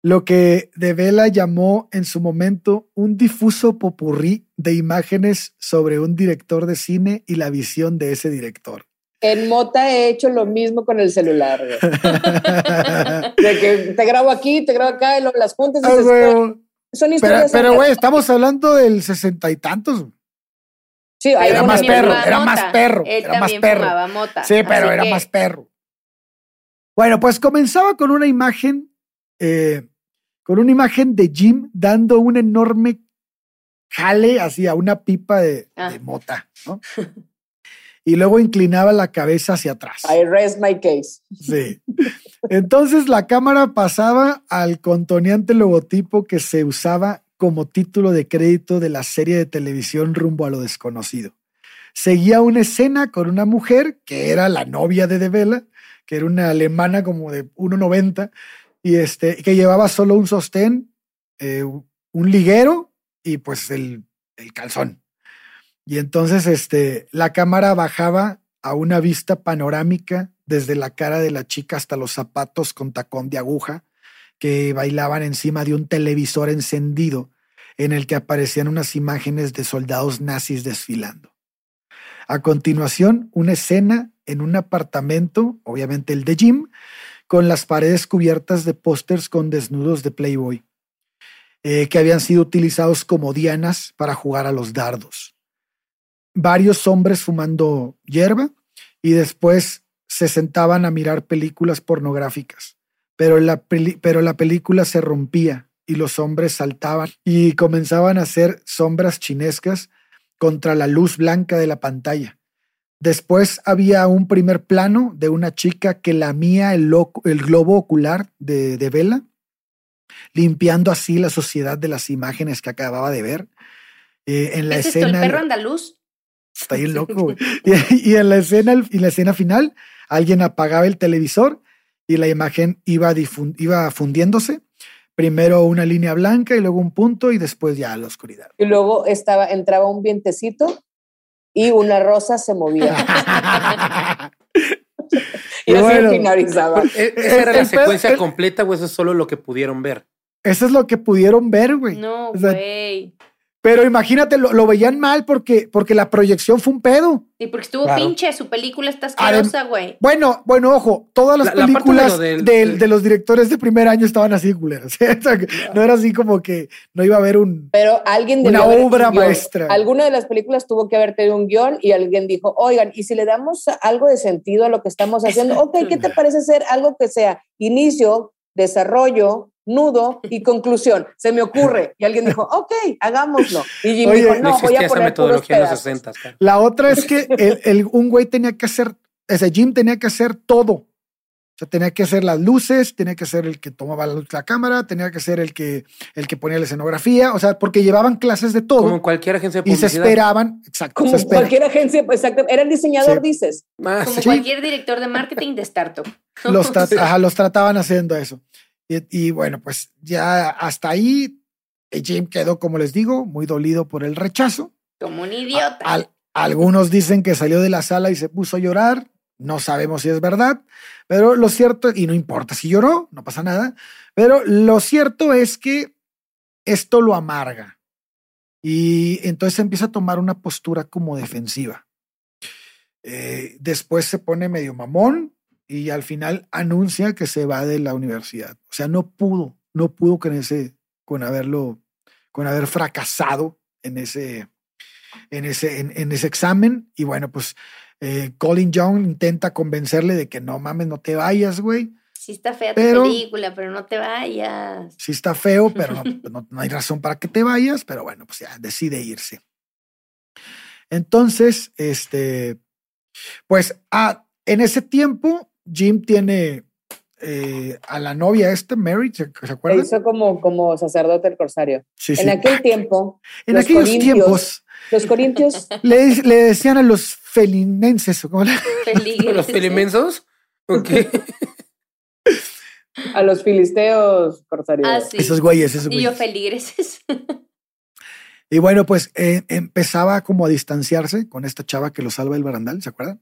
Lo que De Vela llamó en su momento un difuso popurrí de imágenes sobre un director de cine y la visión de ese director. En Mota he hecho lo mismo con el celular. [laughs] De que te grabo aquí, te grabo acá, y luego las juntas. y Ah, huevo. Son historias. pero, güey, estamos hablando del sesenta y tantos. sí, hay era más perro, era más perro, Él era más perro. mota. Sí, pero así era que- más perro. Bueno, pues comenzaba con una imagen, eh, con una imagen de Jim dando un enorme jale hacia una pipa de, Ah. de mota, ¿no? [laughs] y luego inclinaba la cabeza hacia atrás. I rest my case. Sí. Entonces la cámara pasaba al contoneante logotipo que se usaba como título de crédito de la serie de televisión Rumbo a lo desconocido. Seguía una escena con una mujer que era la novia de De Vela, que era una alemana como de 1,90 y este, que llevaba solo un sostén, eh, un liguero y pues el, el calzón. Y entonces este, la cámara bajaba a una vista panorámica desde la cara de la chica hasta los zapatos con tacón de aguja que bailaban encima de un televisor encendido en el que aparecían unas imágenes de soldados nazis desfilando. A continuación, una escena en un apartamento, obviamente el de Jim, con las paredes cubiertas de pósters con desnudos de Playboy, eh, que habían sido utilizados como dianas para jugar a los dardos. Varios hombres fumando hierba y después se sentaban a mirar películas pornográficas, pero la, pero la película se rompía y los hombres saltaban y comenzaban a hacer sombras chinescas contra la luz blanca de la pantalla. Después había un primer plano de una chica que lamía el, el globo ocular de, de, Vela, limpiando así la sociedad de las imágenes que acababa de ver. Eh, en la ¿Es escena. Esto, el perro andaluz? Está bien loco, güey. [laughs] y, y, en la escena, y la escena final, alguien apagaba el televisor y la imagen iba, iba fundiéndose primero una línea blanca y luego un punto y después ya la oscuridad. Y luego estaba, entraba un vientecito y una rosa se movía. [laughs] y, así bueno, finalizaba. ¿e-, ¿Esa era la secuencia completa o eso es solo lo que pudieron ver? Eso es lo que pudieron ver, güey. No, güey. Pero imagínate, lo, lo, veían mal porque, porque la proyección fue un pedo. Sí, porque estuvo claro. pinche, su película está asquerosa, güey. Bueno, bueno, ojo, todas las la, películas la de, de, de, de, los directores de primer año estaban así culeras. [laughs] no era así como que no iba a haber un Pero alguien una obra maestra. Alguna de las películas tuvo que haber tenido un guion y alguien dijo, oigan, ¿y si le damos algo de sentido a lo que estamos haciendo? Ok, ¿qué te parece ser algo que sea inicio, desarrollo, nudo y conclusión. Se me ocurre. Y alguien dijo, ok, hagámoslo. Y Jim Oye, dijo, no, voy a esa poner metodología en los pedazos. 60. Claro. La otra es que el, el, un güey tenía que hacer, ese Jim tenía que hacer todo. O sea, tenía que hacer las luces, tenía que ser el que tomaba la, la, cámara, tenía que ser el que, el que ponía la escenografía, o sea, porque llevaban clases de todo. Como en cualquier agencia de y publicidad. se esperaban, exacto. Como se espera. cualquier agencia, exacto. Era el diseñador, Sí. dices. Ah, Como sí. cualquier director de marketing de startup. Los, tra- ajá, los trataban haciendo eso. Y, y bueno, pues ya hasta ahí, eh, Jim quedó, como les digo, muy dolido por el rechazo. Como un idiota. Al- algunos dicen que salió de la sala y se puso a llorar. No sabemos si es verdad, pero lo cierto, y no importa si lloró, no pasa nada, pero lo cierto es que esto lo amarga. Y entonces empieza a tomar una postura como defensiva. Eh, después se pone medio mamón y al final anuncia que se va de la universidad. O sea, no pudo, no pudo con ese, con haberlo, con haber fracasado en ese, en ese, en, en ese examen. Y bueno, pues eh, Colin Young intenta convencerle de que no mames, no te vayas, güey. Sí está fea Pero- tu película, pero no te vayas. Sí está feo, pero no, [laughs] pues no, no hay razón para que te vayas, pero bueno, pues ya decide irse. Entonces, este, pues ah, en ese tiempo, Jim tiene eh, a la novia este, Mary, ¿se, se Se acuerdan? hizo como, como sacerdote el corsario. Sí, sí. En aquel tiempo, En los aquellos tiempos los corintios, [laughs] le, le decían a los felinenses, ¿o cómo le- Peligros. ¿Los filimensos? Ok. a los filisteos corsarios. Ah, sí. esos güeyes, esos Y yo güeyes. feligreses. [laughs] Y bueno, pues eh, empezaba como a distanciarse con esta chava que lo salva del barandal, ¿se acuerdan?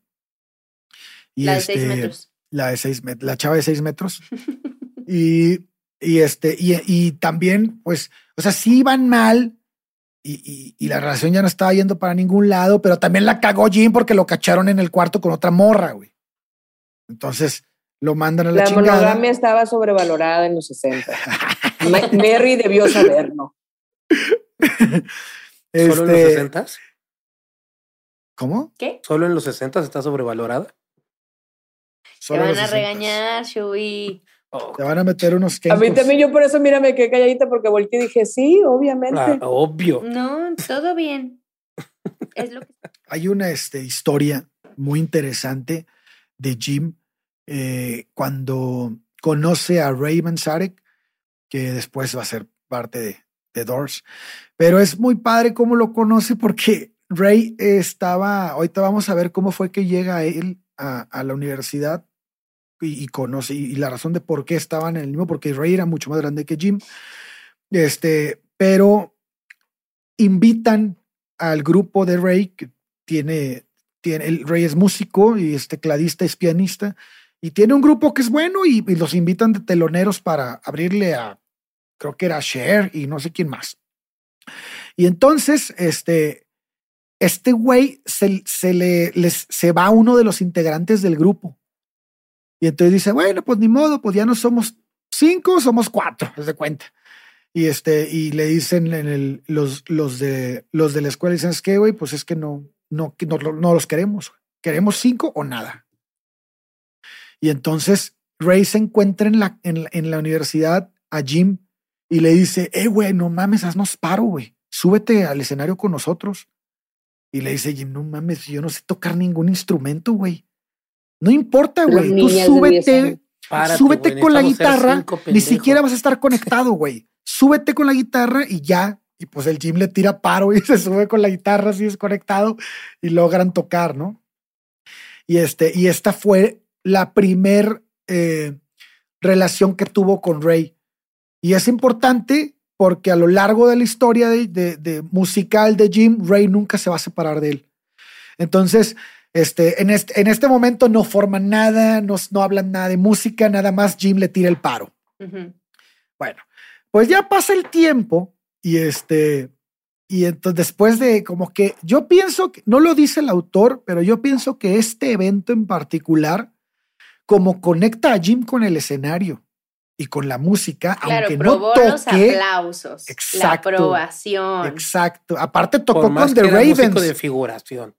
Y La de este, seis metros. La de seis met- la chava de seis metros. [laughs] y, y este, y, y también, pues, o sea, sí iban mal. Y, y, y la relación ya no estaba yendo para ningún lado, pero también la cagó Jim porque lo cacharon en el cuarto con otra morra, güey. Entonces lo mandan a la, La chingada. monogamia estaba sobrevalorada en los 60. Ma- Mary debió saberlo. [laughs] ¿Solo en los Este, 60? ¿Cómo? ¿Qué? ¿Solo en los 60 está sobrevalorada? Te van a 60s. regañar, Shui. Oh, Te van a meter unos A mí también, yo por eso, mira, me quedé calladita porque volteé y dije, sí, obviamente. ah, obvio. No, todo bien. Es lo que [laughs] Hay una este, historia muy interesante de Jim eh, cuando conoce a Ray Manzarek, que después va a ser parte de, de Doors. Pero es muy padre cómo lo conoce porque Ray estaba, ahorita vamos a ver cómo fue que llega él a, a la universidad y, conoce, y, la razón de por qué estaban en el mismo, porque Ray era mucho más grande que Jim. Este, pero invitan al grupo de Ray, que tiene, tiene, el Ray es músico y es tecladista, es pianista, Y tiene un grupo que es bueno y, los invitan de teloneros para abrirle a, creo que era Cher y no sé quién más. Y entonces, este, este güey se, se le se va uno de los integrantes del grupo. Y entonces dice, bueno, pues ni modo, pues ya no somos cinco, somos cuatro, haz de cuenta. Y este, y le dicen los, los de los de la escuela, dicen, es que, güey, pues es que no, no, no, los queremos. Queremos cinco o nada. Y entonces Ray se encuentra en la, en, en la universidad a Jim y le dice, eh, güey, no mames, haznos paro, güey. Súbete al escenario con nosotros. Y le dice Jim, no mames, yo no sé tocar ningún instrumento, güey. No importa, güey. Tú niñas de 10 súbete, años. Párate, súbete güey, con la guitarra. Ni siquiera vas a estar conectado, güey. Súbete con la guitarra y ya. Y pues el Jim le tira paro y [laughs] se sube con la guitarra así desconectado y logran tocar, ¿no? Y este, y esta fue la primer eh, relación que tuvo con Ray. Y es importante porque a lo largo de la historia de, de- de musical de Jim, Ray nunca se va a separar de él. Entonces, este, en, este, en este momento no forman nada, no, no hablan nada de música, nada más Jim le tira el paro. Bueno, pues ya pasa el tiempo y este, y entonces después de como que yo pienso que no lo dice el autor, pero yo pienso que este evento en particular, como conecta a Jim con el escenario y con la música, Claro, aunque no probó los toque. aplausos, la Exacto. aprobación. Exacto. Aparte tocó Por más con que The Ravens. de figuración.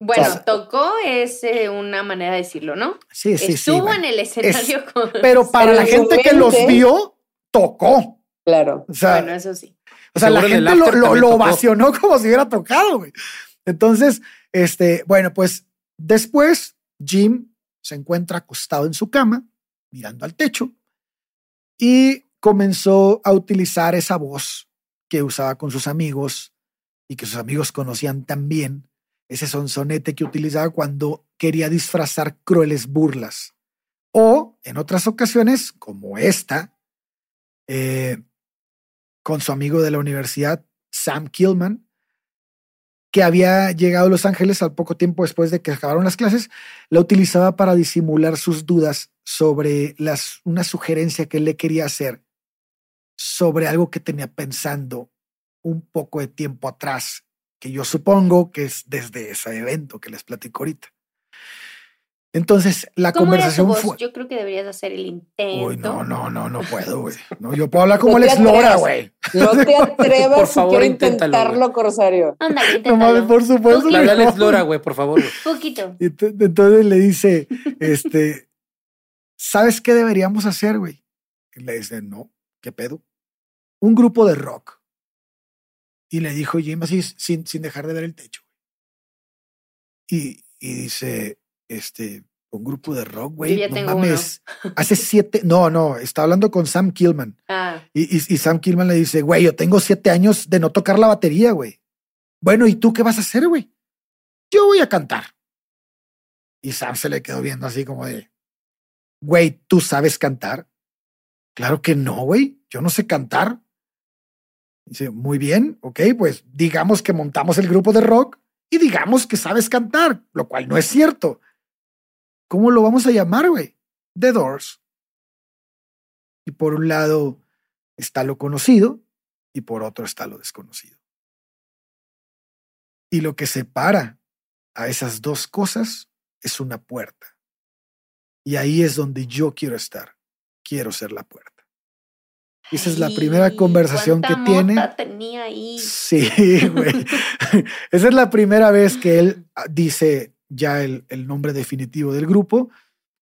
Bueno, O sea, tocó es eh, una manera de decirlo, ¿no? Sí, sí, sí. Estuvo bueno. en el escenario [laughs] con... Pero para Pero la gente que los vio, tocó. Claro. O sea, Bueno, eso sí. O sea, la Seguro gente lo, lo, ovacionó como si hubiera tocado, güey. Entonces, este, bueno, pues después Jim se encuentra acostado en su cama, mirando al techo, y comenzó a utilizar esa voz que usaba con sus amigos y que sus amigos conocían también, ese sonsonete que utilizaba cuando quería disfrazar crueles burlas. O en otras ocasiones, como esta, eh, con su amigo de la universidad, Sam Killman, que había llegado a Los Ángeles al poco tiempo después de que acabaron las clases, la utilizaba para disimular sus dudas sobre las, una sugerencia que él le quería hacer sobre algo que tenía pensando un poco de tiempo atrás, que yo supongo que es desde ese evento que les platico ahorita. Entonces, la ¿Cómo era su conversación voz? fue... Yo creo que deberías hacer el intento. Uy, no, no, no, no puedo, güey. [laughs] No, yo puedo hablar como No Alex Lora, güey. No [laughs] te atrevas Por favor, inténtalo, intentarlo, Corsario. Ándale, No mames, inténtalo. por supuesto. Poquito. Le habla que Alex no. Lora, güey, por favor. Poquito. Entonces le dice, [laughs] este, ¿sabes qué deberíamos hacer, güey? Y le dice, no, ¿qué pedo? Un grupo de rock. Y le dijo Jim así, sin, sin dejar de ver el techo. Y, y dice, este, un grupo de rock, güey. no tengo mames. Hace siete, no, no, está hablando con Sam Killman. Ah, Y, y, y Sam Killman le dice, güey, yo tengo siete años de no tocar la batería, güey. Bueno, ¿y tú qué vas a hacer, güey? Yo voy a cantar. Y Sam se le quedó viendo así como de, güey, ¿tú sabes cantar? Claro que no, güey, yo no sé cantar. Dice, muy bien, ok, pues digamos que montamos el grupo de rock y digamos que sabes cantar, lo cual no es cierto. ¿Cómo lo vamos a llamar, güey? The Doors. Y por un lado está lo conocido y por otro está lo desconocido. Y lo que separa a esas dos cosas es una puerta. Y ahí es donde yo quiero estar. Quiero ser la puerta. Esa es la primera conversación que ¿cuánta tiene. mota tenía ahí. Sí, güey. [laughs] Esa es la primera vez que él ah, dice ya el, el nombre definitivo del grupo,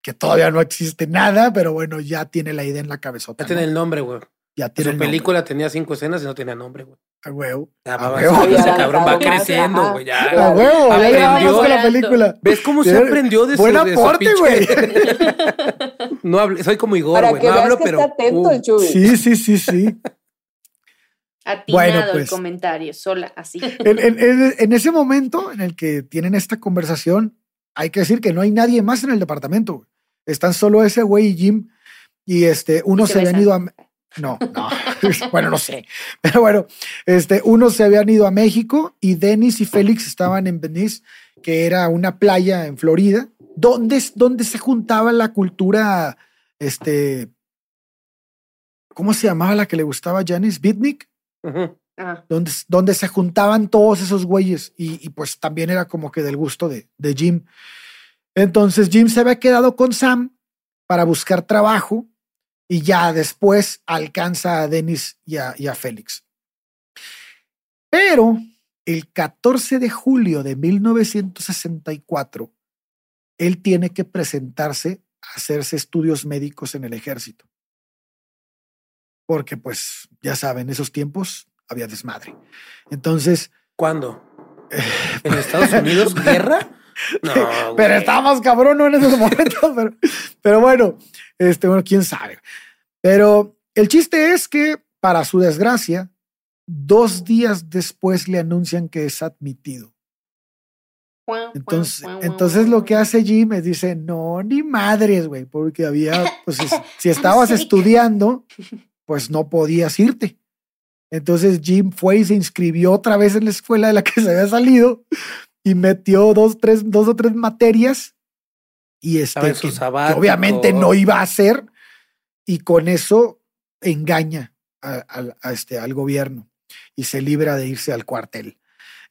que todavía no existe nada, pero bueno, ya tiene la idea en la cabezota. Ya tiene ¿no? el nombre, güey. Ya En tiene su el nombre. película tenía cinco escenas y no tenía nombre, güey. A huevo. Ya A va huevo. avanzando, ese cabrón va creciendo, güey. A Ya. huevo, ya Aprendió. llevamos con la película. ¿Ves cómo se aprendió de su, Buen aporte, güey. [laughs] No hablo, soy como Igor, güey. No hablo, que pero. está atento uh, el Chuy. Sí, sí, sí, sí. [laughs] Atinado Bueno, el pues. comentario, sola, así. [laughs] En, en- en- en ese momento en el que tienen esta conversación, hay que decir que no hay nadie más en el departamento. güey. Están solo ese güey y Jim. Y este, uno Y se, se habían ido a. No, no. [laughs] bueno, no sé. Pero bueno, este, unos se habían ido a México y Dennis y Félix estaban en Venice, que era una playa en Florida. ¿Dónde, es- dónde se juntaba la cultura, este, ¿cómo se llamaba la que le gustaba a Janis? Bitnik. Ah, donde, donde se juntaban todos esos güeyes y, y pues también era como que del gusto de, de Jim. Entonces Jim se había quedado con Sam para buscar trabajo y ya después alcanza a Dennis y a, y a Félix. Pero el 14 de julio de 1964, él tiene que presentarse a hacerse estudios médicos en el ejército. Porque pues ya saben, esos tiempos había desmadre. Entonces, ¿Cuándo? ¿En Estados Unidos [laughs] guerra? No, pero estábamos cabrón ¿no? en esos momentos, pero, pero bueno, este, bueno, quién sabe. Pero el chiste es que, para su desgracia, dos días después le anuncian que es admitido. Entonces, entonces lo que hace Jim es dice, no, ni madres, güey, porque había, pues es- [laughs] si estabas estudiando, [laughs] pues no podías irte. Entonces Jim fue y se inscribió otra vez en la escuela de la que se había salido y metió dos, tres, dos o tres materias y este, que- obviamente no iba a hacer y con eso engaña a- este, al gobierno y se libra de irse al cuartel.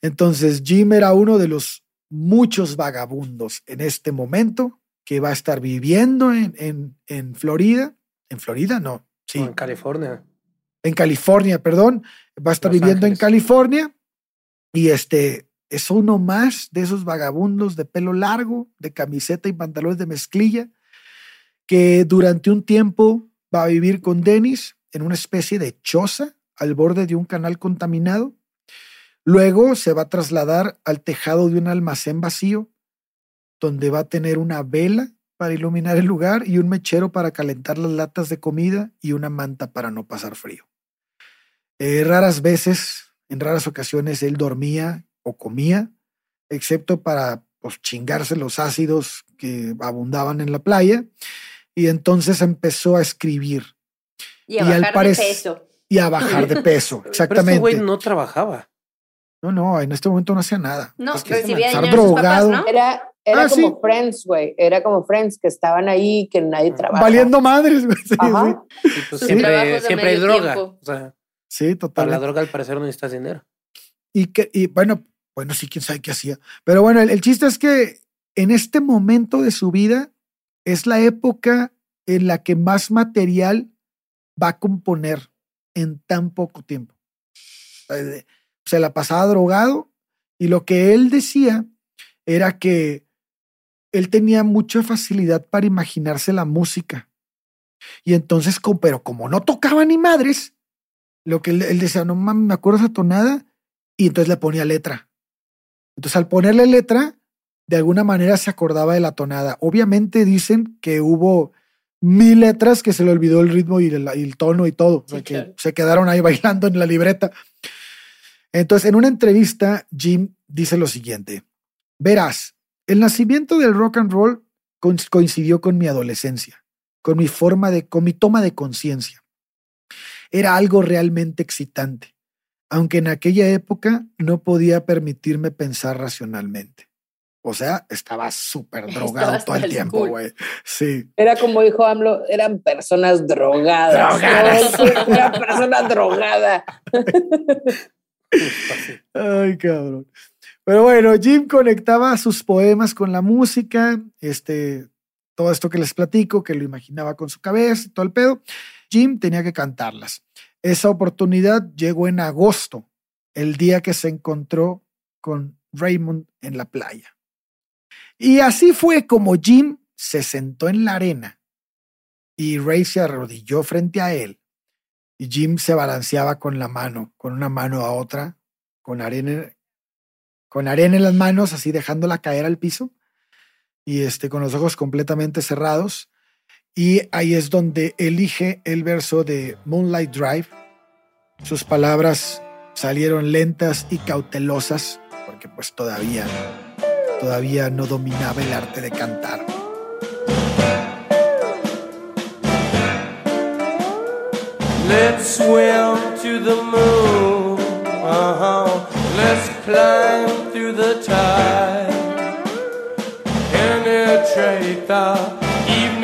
Entonces Jim era uno de los muchos vagabundos en este momento que va a estar viviendo en, en, en Florida. ¿En Florida? No, sí. O en California. En California, perdón. Va a estar Los viviendo en. California y este es uno más de esos vagabundos de pelo largo, de camiseta y pantalones de mezclilla, que durante un tiempo va a vivir con Dennis en una especie de choza al borde de un canal contaminado. Luego se va a trasladar al tejado de un almacén vacío, donde va a tener una vela para iluminar el lugar y un mechero para calentar las latas de comida y una manta para no pasar frío. Eh, raras veces, en raras ocasiones, él dormía o comía, excepto para pues, chingarse los ácidos que abundaban en la playa. Y entonces empezó a escribir Y a y al bajar de peso. y a bajar de peso. [laughs] Pero este Exactamente. güey no trabajaba. No, no, en este momento no hacía nada. No, Es que recibía dinero sus papás, drogado. ¿no? Era, era Ah, como sí. Friends, güey. Era como Friends que estaban ahí, que nadie trabaja. Valiendo madres, güey. Sí. Y pues siempre, siempre hay droga. O sea, sí, para total. la droga al parecer no necesitas dinero. Y que, y bueno, bueno, sí, quién sabe qué hacía. Pero bueno, el, chiste es que en este momento de su vida es la época en la que más material va a componer en tan poco tiempo. Eh, Se la pasaba drogado y lo que él decía era que él tenía mucha facilidad para imaginarse la música. Y entonces, pero como no tocaba ni madres, lo que él, él decía, no mames, me acuerdo esa tonada, y entonces le ponía letra. Entonces, al ponerle letra, de alguna manera se acordaba de la tonada. Obviamente dicen que hubo mil letras que se le olvidó el ritmo y el, y el tono y todo, o sea, Sí, que se quedaron ahí [laughs] bailando en la libreta. Entonces, en una entrevista, Jim dice lo siguiente: Verás, el nacimiento del rock and roll coinc- coincidió con mi adolescencia, con mi forma de, con mi toma de conciencia. Era algo realmente excitante, aunque en aquella época no podía permitirme pensar racionalmente. O sea, estaba súper [laughs] drogado todo el tiempo, güey. Sí. Era como dijo AMLO, eran personas drogadas. Drogadas. [laughs] ¿no? Una persona drogada. Ay, cabrón. Pero bueno, Jim conectaba sus poemas con la música, este, todo esto que les platico, que lo imaginaba con su cabeza y todo el pedo. Jim tenía que cantarlas. Esa oportunidad llegó en agosto, el día que se encontró con Raymond en la playa. Y así fue como Jim se sentó en la arena y Ray se arrodilló frente a él y Jim se balanceaba con la mano, con una mano a otra, con arena, con arena en las manos, así dejándola caer al piso y este con los ojos completamente cerrados. Y ahí es donde elige el verso de Moonlight Drive. Sus palabras salieron lentas y cautelosas porque pues todavía todavía no dominaba el arte de cantar. Let's swim to the moon. Uh-huh. Let's climb through the tide.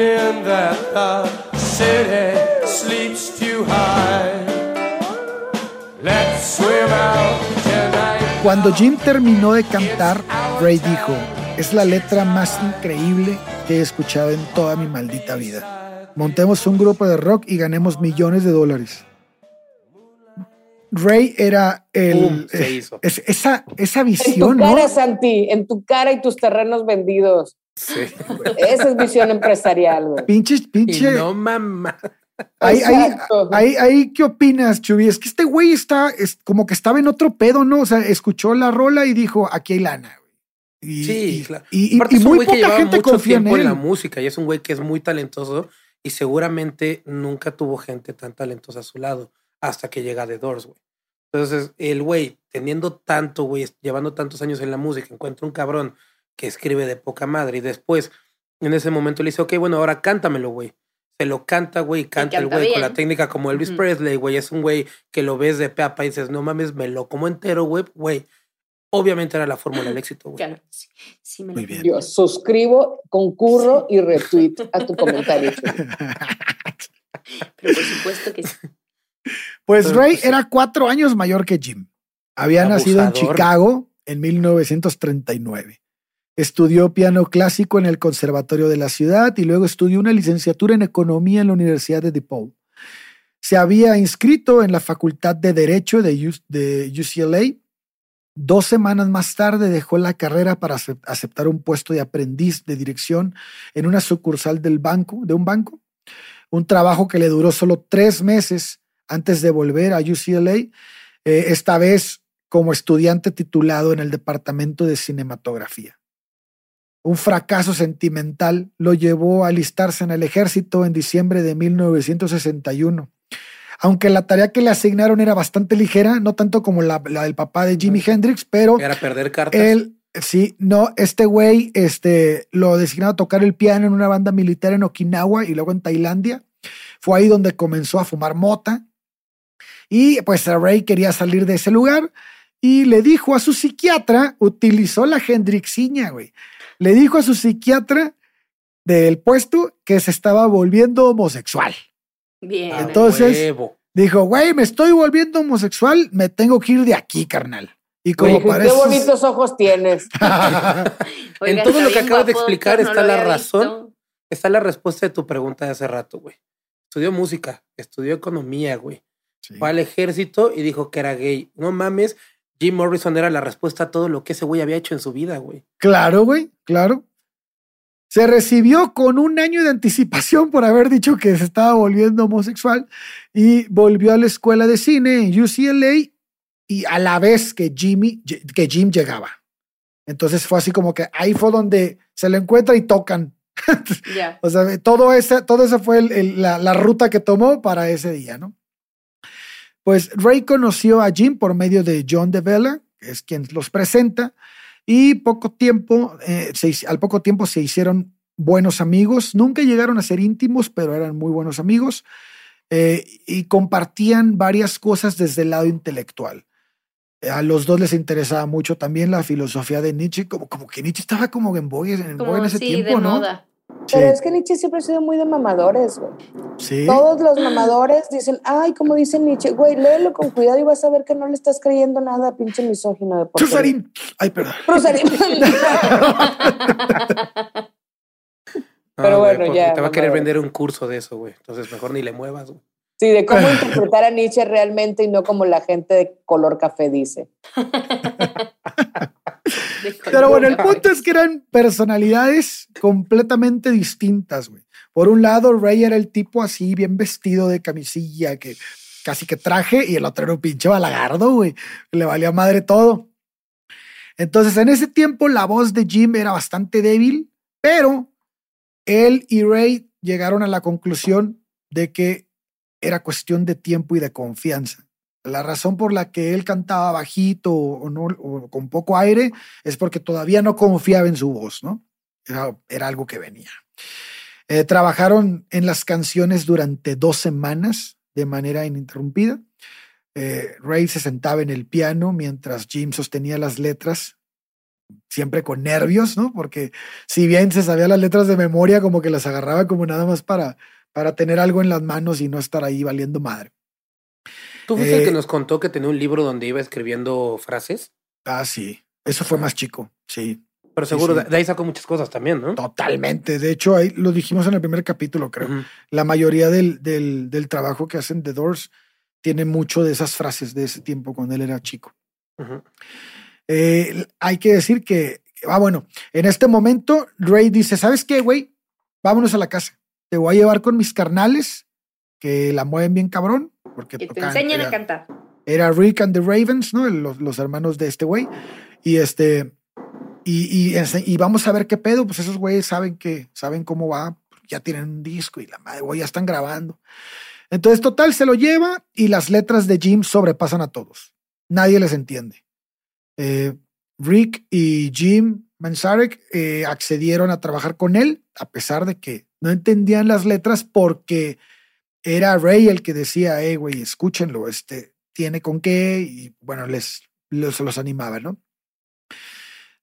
Evening that the city sleeps too high. Let's swim out tonight. Cuando Jim terminó de cantar, Ray dijo, es la letra más increíble que he escuchado en toda mi maldita vida. Montemos un grupo de rock y ganemos millones de dólares. Ray era el, se eh, hizo. es- esa, esa En tu visión, ¿no? cara, Santi, en tu cara y tus terrenos vendidos. Sí. Esa es visión empresarial, güey. Pinche, Y pinche. no mamá. Ahí, ahí, ahí, ahí, ¿qué opinas, Chubi? Es que este güey está, es como que estaba en otro pedo, ¿no? O sea, escuchó la rola y dijo, aquí hay lana, güey. Y, Sí, y- claro. y- y- Aparte y es un muy poca gente mucho confía en tiempo en, él. la música y es un güey que es muy talentoso y seguramente nunca tuvo gente tan talentosa a su lado hasta que llega The Doors, güey. Entonces, el güey, teniendo tanto, güey, llevando tantos años en la música, encuentra un cabrón que escribe de poca madre y después, en ese momento le dice, ok, bueno, ahora cántamelo, güey. Se lo canta, güey, y canta el canta güey con la técnica como Elvis. Presley, güey. Es un güey que lo ves de peapa y dices, no mames, me lo como entero, güey, güey. Obviamente era la fórmula del éxito, güey. Claro, sí, sí me Muy lo bien. Yo suscribo, concurro y retweet a tu comentario. [laughs] Pero por supuesto que sí. Pues Pero, Ray pues, era cuatro años mayor que Jim. Había nacido en. Chicago en 1939. Estudió piano clásico en el Conservatorio de la ciudad y luego estudió una licenciatura en economía en la Universidad de DePaul. Se había inscrito en la Facultad de Derecho de, UCLA. Dos semanas más tarde dejó la carrera para acep- aceptar un puesto de aprendiz de dirección en una sucursal del banco, de un banco. Un trabajo que le duró solo tres meses antes de volver a UCLA, eh, esta vez como estudiante titulado en el departamento de cinematografía. Un fracaso sentimental lo llevó a alistarse en el ejército en diciembre de 1961. Aunque la tarea que le asignaron era bastante ligera, no tanto como la, la del papá de Jimi Hendrix, pero Era perder cartas. él, sí, no, este güey, este, lo designaron a tocar el piano en una banda militar en Okinawa y luego en Tailandia. Fue ahí donde comenzó a fumar mota. Y pues Ray quería salir de ese lugar y le dijo a su psiquiatra, utilizó la Hendrixiña, güey. Le dijo a su psiquiatra del puesto que se estaba volviendo homosexual. Bien. Entonces- huevo. Dijo, güey, me estoy volviendo homosexual, me tengo que ir de aquí, carnal. Y como qué bonitos ojos tienes. [laughs] [laughs] Oiga, en todo lo que acabas de explicar no está la razón. visto. Está la respuesta de tu pregunta de hace rato, güey. Estudió música, estudió economía, güey. Sí. Fue al ejército y dijo que era gay. No mames, Jim Morrison era la respuesta a todo lo que ese güey había hecho en su vida, güey. Claro, güey, claro. Se recibió con un año de anticipación por haber dicho que se estaba volviendo homosexual y volvió a la escuela de cine en UCLA y a la vez que Jimmy, que Jim llegaba. Entonces fue así como que ahí fue donde se lo encuentra y tocan. [laughs] Ya. O sea, todo ese, todo eso fue el- el- la, la ruta que tomó para ese día, ¿no? Pues Ray conoció a Jim por medio de John DeVella, que es quien los presenta, y poco tiempo, eh, se al poco tiempo se hicieron buenos amigos. Nunca llegaron a ser íntimos, pero eran muy buenos amigos eh, y compartían varias cosas desde el lado intelectual. A los dos les interesaba mucho también la filosofía de Nietzsche, como, como que Nietzsche estaba como en vogue en, vogue en Como ese sí, tiempo, de ¿no? moda. Pero es que Nietzsche siempre ha sido muy de mamadores, güey. sí. Todos los mamadores dicen, ay, como dice Nietzsche, güey, léelo con cuidado y vas a ver que no le estás creyendo nada, pinche misógino de porquería. Chusarín. Ay, perdón. Cruzarín. [laughs] Pero No, bueno, porque ya, Te va a querer vender un curso de eso, güey. Entonces mejor ni le muevas, güey. Sí, de cómo interpretar a Nietzsche realmente y no como la gente de color café dice. [laughs] [laughs] Pero bueno, el punto es que eran personalidades completamente distintas, güey. Por un lado, Ray era el tipo así, bien vestido de camisilla, que casi que traje, y el otro era un pinche balagardo, güey. Le valía madre todo. Entonces, en ese tiempo, la voz de Jim era bastante débil, pero él y Ray llegaron a la conclusión de que era cuestión de tiempo y de confianza. La razón por la que él cantaba bajito o, no, con poco aire es porque todavía no confiaba en su voz, ¿no? Era, era algo que venía. Eh, trabajaron en las canciones durante dos semanas de manera ininterrumpida. Eh, Ray se sentaba en el piano mientras Jim sostenía las letras siempre con nervios, ¿no? Porque si bien se sabía las letras de memoria, como que las agarraba como nada más para, para tener algo en las manos y no estar ahí valiendo madre. ¿Tú fuiste el Eh, que nos contó que tenía un libro donde iba escribiendo frases? Ah, sí. Eso fue más chico, sí. Pero seguro sí. de- de ahí sacó muchas cosas también, ¿no? Totalmente. De hecho, ahí lo dijimos en el primer capítulo, creo. La mayoría del, del, del trabajo que hacen The Doors tiene mucho de esas frases de ese tiempo cuando él era chico. Eh, hay que decir que, ah, bueno, en este momento Ray dice, ¿sabes qué, güey? Vámonos a la casa. Te voy a llevar con mis carnales que la mueven bien cabrón. Porque Que te enseñan a era- cantar. era Rick and the Ravens, ¿no? Los, los hermanos de este güey. Y este, y, y, vamos a ver qué pedo, pues esos güeyes saben que, saben cómo va, ya tienen un disco y la madre, güey, ya están grabando. Entonces, total, se lo lleva y las letras de Jim sobrepasan a todos. Nadie les entiende. Eh, Rick y Jim Mansarek eh, accedieron a trabajar con él, a pesar de que no entendían las letras porque era Ray el que decía, hey, güey, escúchenlo, este, tiene con qué, y bueno, les, los, los animaba, ¿no?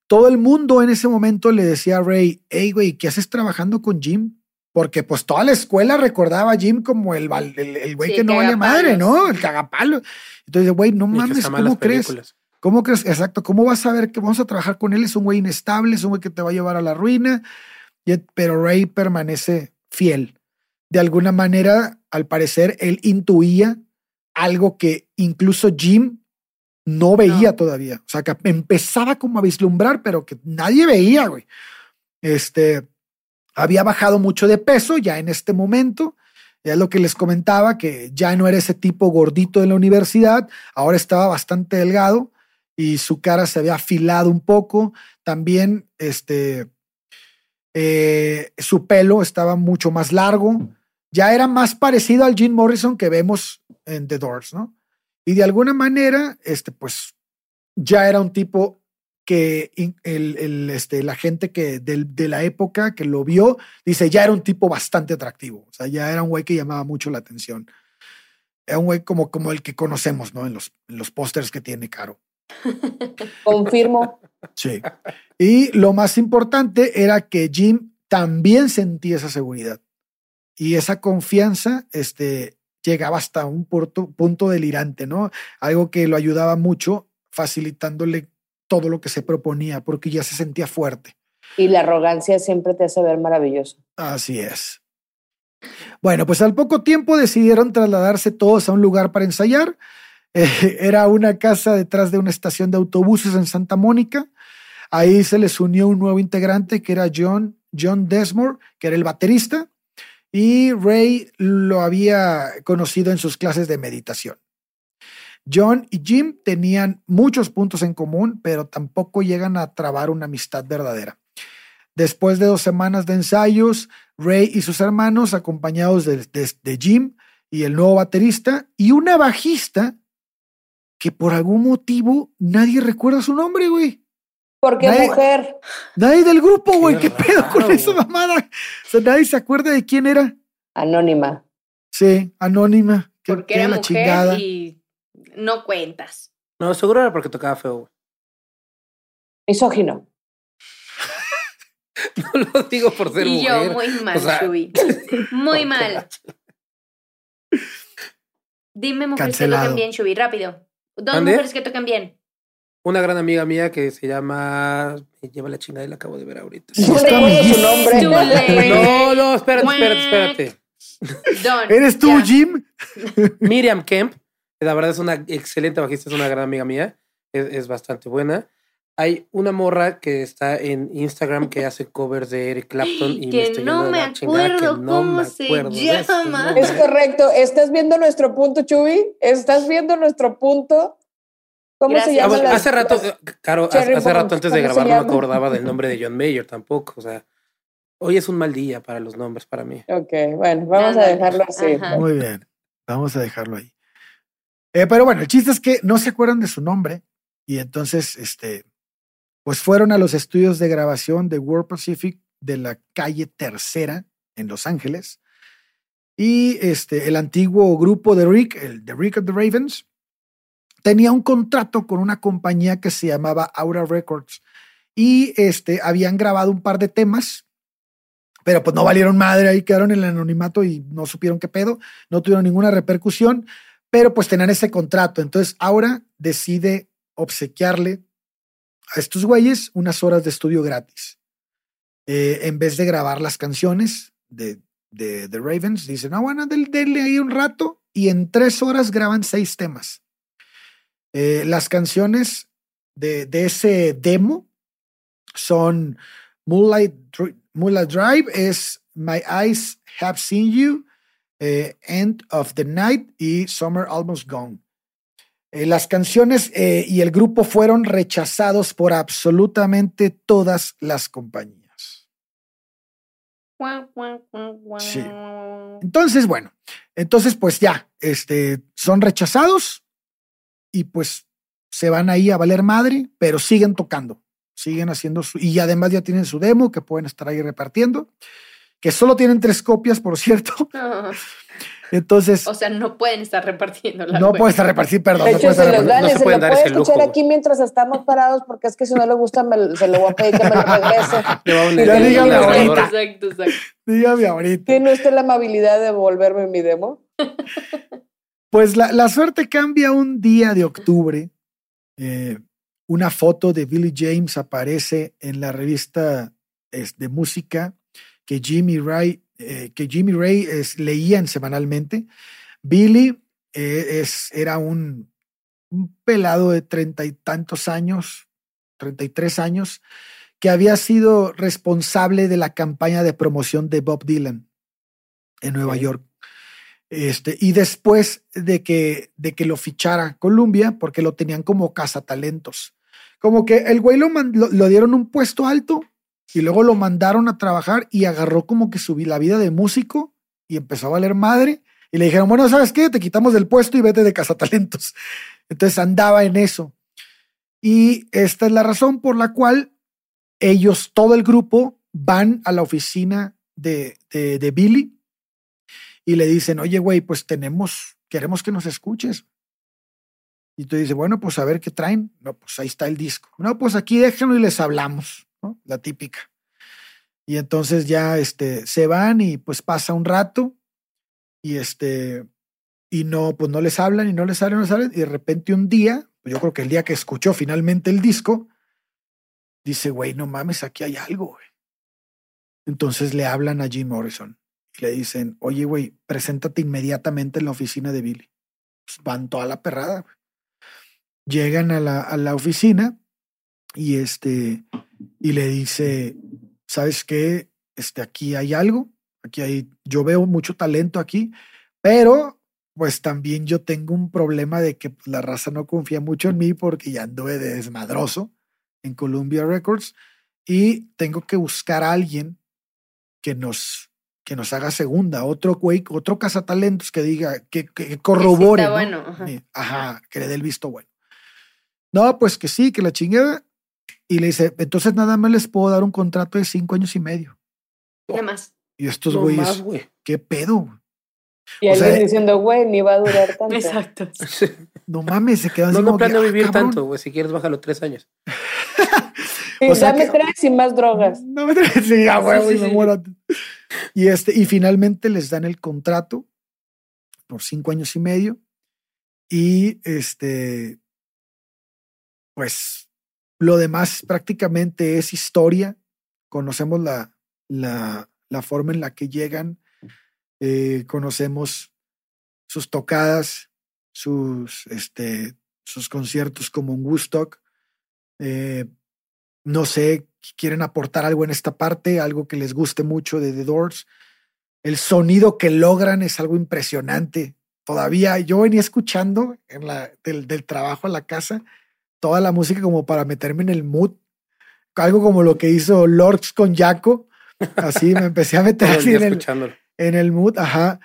Todo el mundo en ese momento le decía a Ray, hey, güey, ¿qué haces trabajando con Jim? Porque pues toda la escuela recordaba a Jim como el, val- el, el güey Sí, que no vale madre. ¿no? El cagapalo. Entonces, güey, no mames, ¿cómo crees? películas. ¿Cómo crees? Exacto. ¿Cómo vas a ver que vamos a trabajar con él? Es un güey inestable, es un güey que te va a llevar a la ruina. Pero Ray permanece fiel. De alguna manera, al parecer, él intuía algo que incluso Jim no veía todavía. O sea, que empezaba como a vislumbrar, pero que nadie veía, güey. Este había bajado mucho de peso ya en este momento. Es lo que les comentaba, que ya no era ese tipo gordito de la universidad, ahora estaba bastante delgado y su cara se había afilado un poco. También este, eh, su pelo estaba mucho más largo. Ya era más parecido al Jim Morrison que vemos en The Doors, ¿no? Y de alguna manera, este, pues ya era un tipo que el, el, este, la gente que del- de la época que lo vio dice ya era un tipo bastante atractivo. O sea, ya era un güey que llamaba mucho la atención. Era un güey como, como el que conocemos, ¿no? En los, en los pósters que tiene Caro. [laughs] Confirmo. Sí. Y lo más importante era que Jim también sentía esa seguridad. Y esa confianza este, llegaba hasta un punto, punto delirante, ¿no? Algo que lo ayudaba mucho, facilitándole todo lo que se proponía, porque ya se sentía fuerte. Y la arrogancia siempre te hace ver maravilloso. Así es. Bueno, pues al poco tiempo decidieron trasladarse todos a un lugar para ensayar. Eh, [laughs] era una casa detrás de una estación de autobuses en Santa Mónica. Ahí se les unió un nuevo integrante que era John, John Desmore, que era el baterista, y Ray lo había conocido en sus clases de meditación. John y Jim tenían muchos puntos en común, pero tampoco llegan a trabar una amistad verdadera. Después de dos semanas de ensayos, Ray y sus hermanos, acompañados de, de- de Jim y el nuevo baterista, y una bajista que por algún motivo nadie recuerda su nombre, güey. Porque Nadie- mujer, Nadie del grupo, güey. ¿Qué, Qué pedo con raro, esa mamada? O sea, nadie se acuerda de quién era. anónima. Sí, anónima. Que, Porque que era la mujer chingada. y no cuentas. No, seguro era porque tocaba feo, güey. Misógino. [laughs] No lo digo por ser Y yo, mujer. muy mal, O sea, Chuy. [laughs] Muy mal. Dime mujeres que tocan bien, Chuy, rápido. Dos mujeres que tocan bien. Una gran amiga mía que se llama. Me lleva la chingada y la acabo de ver ahorita. No Está recuerdo su nombre. [laughs] No, no, espérate, espérate, espérate. Don. ¿Eres tú. Jim? [laughs] Miriam Kemp, la verdad es una excelente bajista, es una gran amiga mía, es, es bastante buena. Hay una morra que está en Instagram que hace covers de Eric Clapton y Que me estoy no me la chingada, que acuerdo no cómo me se acuerdo llama. Es correcto. ¿Estás viendo nuestro punto, Chuy? ¿Estás viendo nuestro punto? ¿Cómo Gracias. se Ah, llama? bueno, la- hace rato, las- Caro, hace, rato antes de ¿cómo se grabar no me acordaba del nombre de John Mayer tampoco, o sea, hoy es un mal día para los nombres para mí. Ok, bueno, vamos a dejarlo así. Ajá. Muy bien. Vamos a dejarlo ahí. Eh, pero bueno, el chiste es que no se acuerdan de su nombre y entonces, este, pues fueron a los estudios de grabación de World Pacific de la calle Tercera en Los Ángeles y este, el antiguo grupo de Rick, el de Rick and the Ravens, tenía un contrato con una compañía que se llamaba Aura Records y este, habían grabado un par de temas, pero pues no valieron madre, ahí quedaron en el anonimato y no supieron qué pedo, no tuvieron ninguna repercusión, pero pues tenían ese contrato. Entonces ahora decide obsequiarle a estos güeyes unas horas de estudio gratis. Eh, en vez de grabar las canciones de, de, Ravens, dicen, no, bueno, denle ahí un rato y en tres horas graban seis temas. Eh, las canciones de, de ese demo son Moonlight, Dri- Moonlight Drive, es My Eyes Have Seen You, eh, End of the Night y Summer Almost Gone. Eh, las canciones y el grupo fueron rechazados por absolutamente todas las compañías. Sí. Entonces, bueno, entonces pues ya, este, son rechazados y pues se van ahí a valer madre, pero siguen tocando, siguen haciendo su, y además ya tienen su demo que pueden estar ahí repartiendo, que solo tienen tres copias, por [laughs] cierto. [laughs] Entonces, O sea, no pueden estar repartiendo la no web. puede estar repartir, perdón. De no hecho, puede se estar los dan, no se se pueden lo dar puede ese lujo, escuchar aquí mientras estamos parados, porque es que si no le gusta, me- se lo voy a pedir que me lo [laughs] regrese. Ya dígame ahorita. Exacto, exacto. Dígame ahorita. ¿Tiene usted la amabilidad de devolverme mi demo? Pues la, la suerte cambia un día de octubre. Eh, una foto de Billy James aparece en la revista es, de música que Jimmy Ray, eh, que Jimmy Ray es, leían semanalmente. Billy eh, es, era un, un pelado de treinta y tantos años, 33 años, que había sido responsable de la campaña de promoción de Bob Dylan en Nueva. York. Este, y después de que, de que lo fichara Columbia, porque lo tenían como cazatalentos. Como que el güey lo, lo, dieron un puesto alto y luego lo mandaron a trabajar y agarró como que subí la vida de músico y empezó a valer madre. Y le dijeron, bueno, ¿sabes qué? Te quitamos del puesto y vete de cazatalentos. [laughs] Entonces andaba en eso. Y esta es la razón por la cual ellos, todo el grupo, van a la oficina de, de Billy y le dicen, oye, güey, pues tenemos, queremos que nos escuches. Y tú dices, bueno, pues a ver qué traen. No, pues ahí está el disco. No, pues aquí déjenlo y les hablamos, ¿no? La típica. Y entonces ya este, se van y pues pasa un rato y este, y no, pues no les hablan y no les hablan, no les hablan. Y de repente un día, pues yo creo que el día que escuchó finalmente el disco, dice, güey, no mames, aquí hay algo. Entonces le hablan a Jim Morrison le dicen, oye, güey, preséntate inmediatamente en la oficina de Billy. Pues van toda la perrada. Llegan a la, a la oficina y este, y le dice, ¿sabes qué? Este, aquí hay algo, aquí hay, yo veo mucho talento aquí, pero pues también yo tengo un problema de que pues, la raza no confía mucho en mí porque ya anduve de desmadroso en Columbia Records y tengo que buscar a alguien que nos que nos haga segunda, otro güey, otro cazatalentos que diga, que, que corrobore. está ¿no? bueno, ajá. Ajá, que le dé el visto bueno. No, pues que sí, que la chingada. Y le dice, entonces nada más les puedo dar un contrato de cinco años y medio. Nada más. Y estos No güeyes, más, güey. ¿qué pedo? Y O sea, alguien diciendo, güey, ni va a durar [laughs] tanto. Exacto. No mames, se quedan No, así no como que, planeo "Ah, vivir cabrón". tanto, güey. Si quieres, bájalo tres años. [laughs] Sí, O sea dame que- tres y más drogas. No me traes, sí, a huevo, sí, y me sí. muero. Y este, y finalmente les dan el contrato por cinco años y medio. Y este, pues lo demás prácticamente es historia. Conocemos la, la, la forma en la que llegan, eh, conocemos sus tocadas, sus, este, sus conciertos como en Woodstock. Eh, no sé, quieren aportar algo en esta parte, algo que les guste mucho de The Doors. El sonido que logran es algo impresionante. Todavía yo venía escuchando en la, del, del trabajo a la casa toda la música como para meterme en el mood. Algo como lo que hizo Lords con Jaco. Así me empecé a [laughs] meter así el, en el mood, ajá.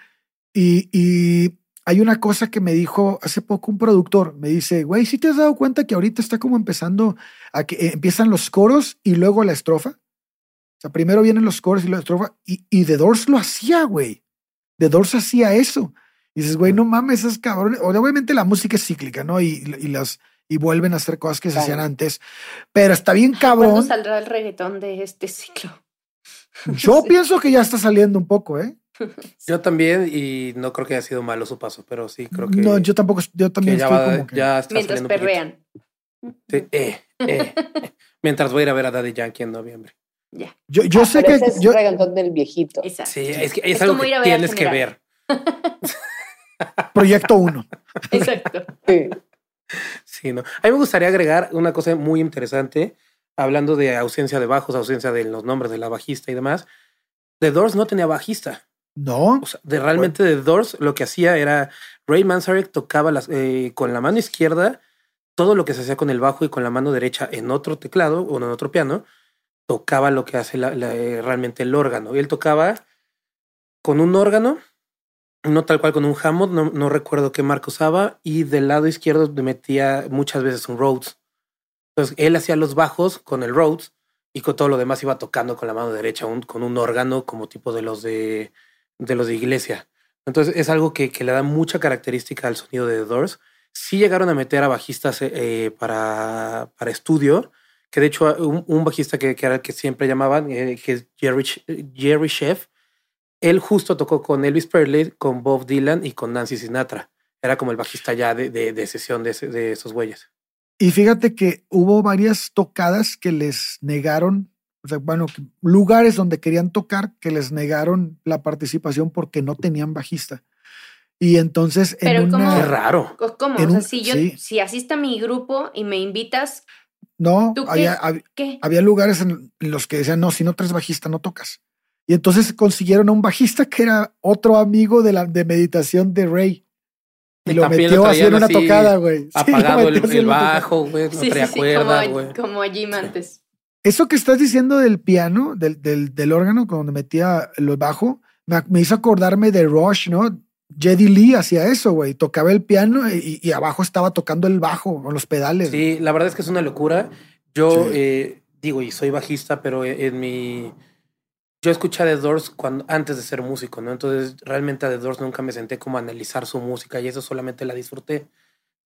Y, y hay una cosa que me dijo hace poco un productor, me dice, güey, ¿sí te has dado cuenta que ahorita está como empezando a que eh, empiezan los coros y luego la estrofa? O sea, primero vienen los coros y la estrofa y, y The Doors lo hacía, güey. The Doors hacía eso. Y dices, güey, no mames, esos cabrones. Obviamente la música es cíclica, ¿no? Y, y las, y vuelven a hacer cosas que se hacían antes. Pero está bien ¿Cuándo cabrón. saldrá el reggaetón de este ciclo? Yo [laughs] Sí. pienso que ya está saliendo un poco, ¿eh? Yo también, y no creo que haya sido malo su paso, pero sí creo que, No, yo tampoco, yo que también ya, estoy va- como que. ya está Mientras perrean. Sí, eh, eh. [laughs] Mientras voy a ir a ver a Daddy Yankee en noviembre. Ya. Yo, yo Ah, sé que. ese es yo- reggaetón del viejito. Exacto. Sí, es, que es, Es algo como que ir a ver al tienes que ver. proyecto uno. [laughs] Exacto. Sí. Sí, no. A mí me gustaría agregar una cosa muy interesante, hablando de ausencia de bajos, ausencia de los nombres de la bajista y demás. The Doors no tenía bajista. No. O sea, de realmente The Doors lo que hacía era Ray Manzarek tocaba las, eh, con la mano izquierda todo lo que se hacía con el bajo y con la mano derecha en otro teclado o en otro piano, tocaba lo que hace eh, realmente el órgano. Y él tocaba con un órgano, no tal cual con un Hammond, no, no recuerdo qué marca usaba, y del lado izquierdo metía muchas veces un Rhodes. Entonces él hacía los bajos con el Rhodes y con todo lo demás iba tocando con la mano derecha, con un órgano como tipo de los de, de los de iglesia. Entonces es algo que, que le da mucha característica al sonido de The Doors. Sí llegaron a meter a bajistas eh, eh, para, para estudio, que de hecho un, un bajista que, que era que siempre llamaban, eh, que es Jerry, Jerry Sheff, él justo tocó con Elvis Presley, con Bob Dylan y con Nancy Sinatra. Era como el bajista ya de, de, de sesión de, de esos güeyes. Y fíjate que hubo varias tocadas que les negaron, sea, bueno, lugares donde querían tocar que les negaron la participación porque no tenían bajista. Y entonces en Pero ¿cómo? una. Qué raro. ¿Cómo? En o sea, un- si yo, sí. si asiste a mi grupo y me invitas, No, ¿Tú qué? había, hab- ¿qué? había lugares en los que decían, no, si no traes bajista, no tocas. Y entonces consiguieron a un bajista que era otro amigo de la de meditación de Ray. Y, Y lo metió lo así en una así, tocada, güey. [laughs] Sí, Apagado el, en bajo, güey. No Sí, sí, traía como, güey. a- como Jim antes. Eso que estás diciendo del piano, del, del, del órgano, cuando metía el bajo, me, me hizo acordarme de Rush, ¿no? Jedi Lee hacía eso, güey. Tocaba el piano y, y abajo estaba tocando el bajo con los pedales. Sí, la verdad es que es una locura. Yo Sí. eh, digo, y soy bajista, pero en, en mi. Yo escuché a The Doors cuando, antes de ser músico, ¿no? Entonces, realmente a The Doors nunca me senté como a analizar su música y eso solamente la disfruté.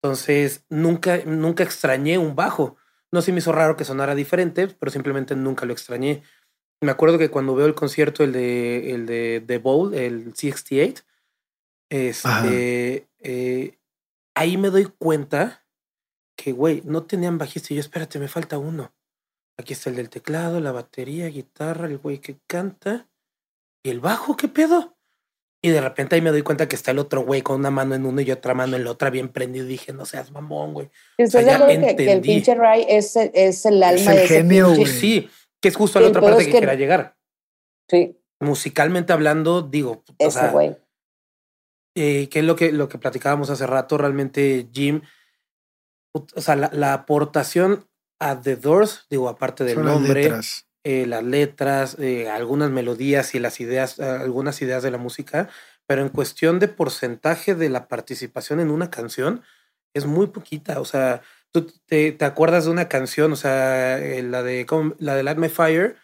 Entonces, nunca, nunca extrañé un bajo. No se me hizo raro que sonara diferente, pero simplemente nunca lo extrañé. Me acuerdo que cuando veo el concierto, el de, el de The Bowl, el 68, Ajá. este, eh, ahí me doy cuenta que, güey, no tenían bajista. Y yo, espérate, me falta uno. Aquí está el del teclado, la batería, guitarra, el güey que canta. ¿Y el bajo qué pedo? Y de repente ahí me doy cuenta que está el otro güey con una mano en uno y otra mano en la otra, bien prendido. Y dije, no seas mamón, güey. ¿Estás O sea, ya que, que el pinche Ray es, el- es el alma el de ese genio, pinche- güey. sí, que es justo Sí, la otra parte es que, que- quería llegar. Sí, Musicalmente hablando, digo, o ese sea, güey. eh, que es lo que, lo que platicábamos hace rato, realmente Jim, o sea, la, la aportación a The Doors, digo, aparte del Son las nombre, letras. Eh, las letras, eh, algunas melodías y las ideas, algunas ideas de la música, pero en cuestión de porcentaje de la participación en una canción, es muy poquita. O sea, tú te, te acuerdas de una canción, o sea, eh, la de la de Light My Fire.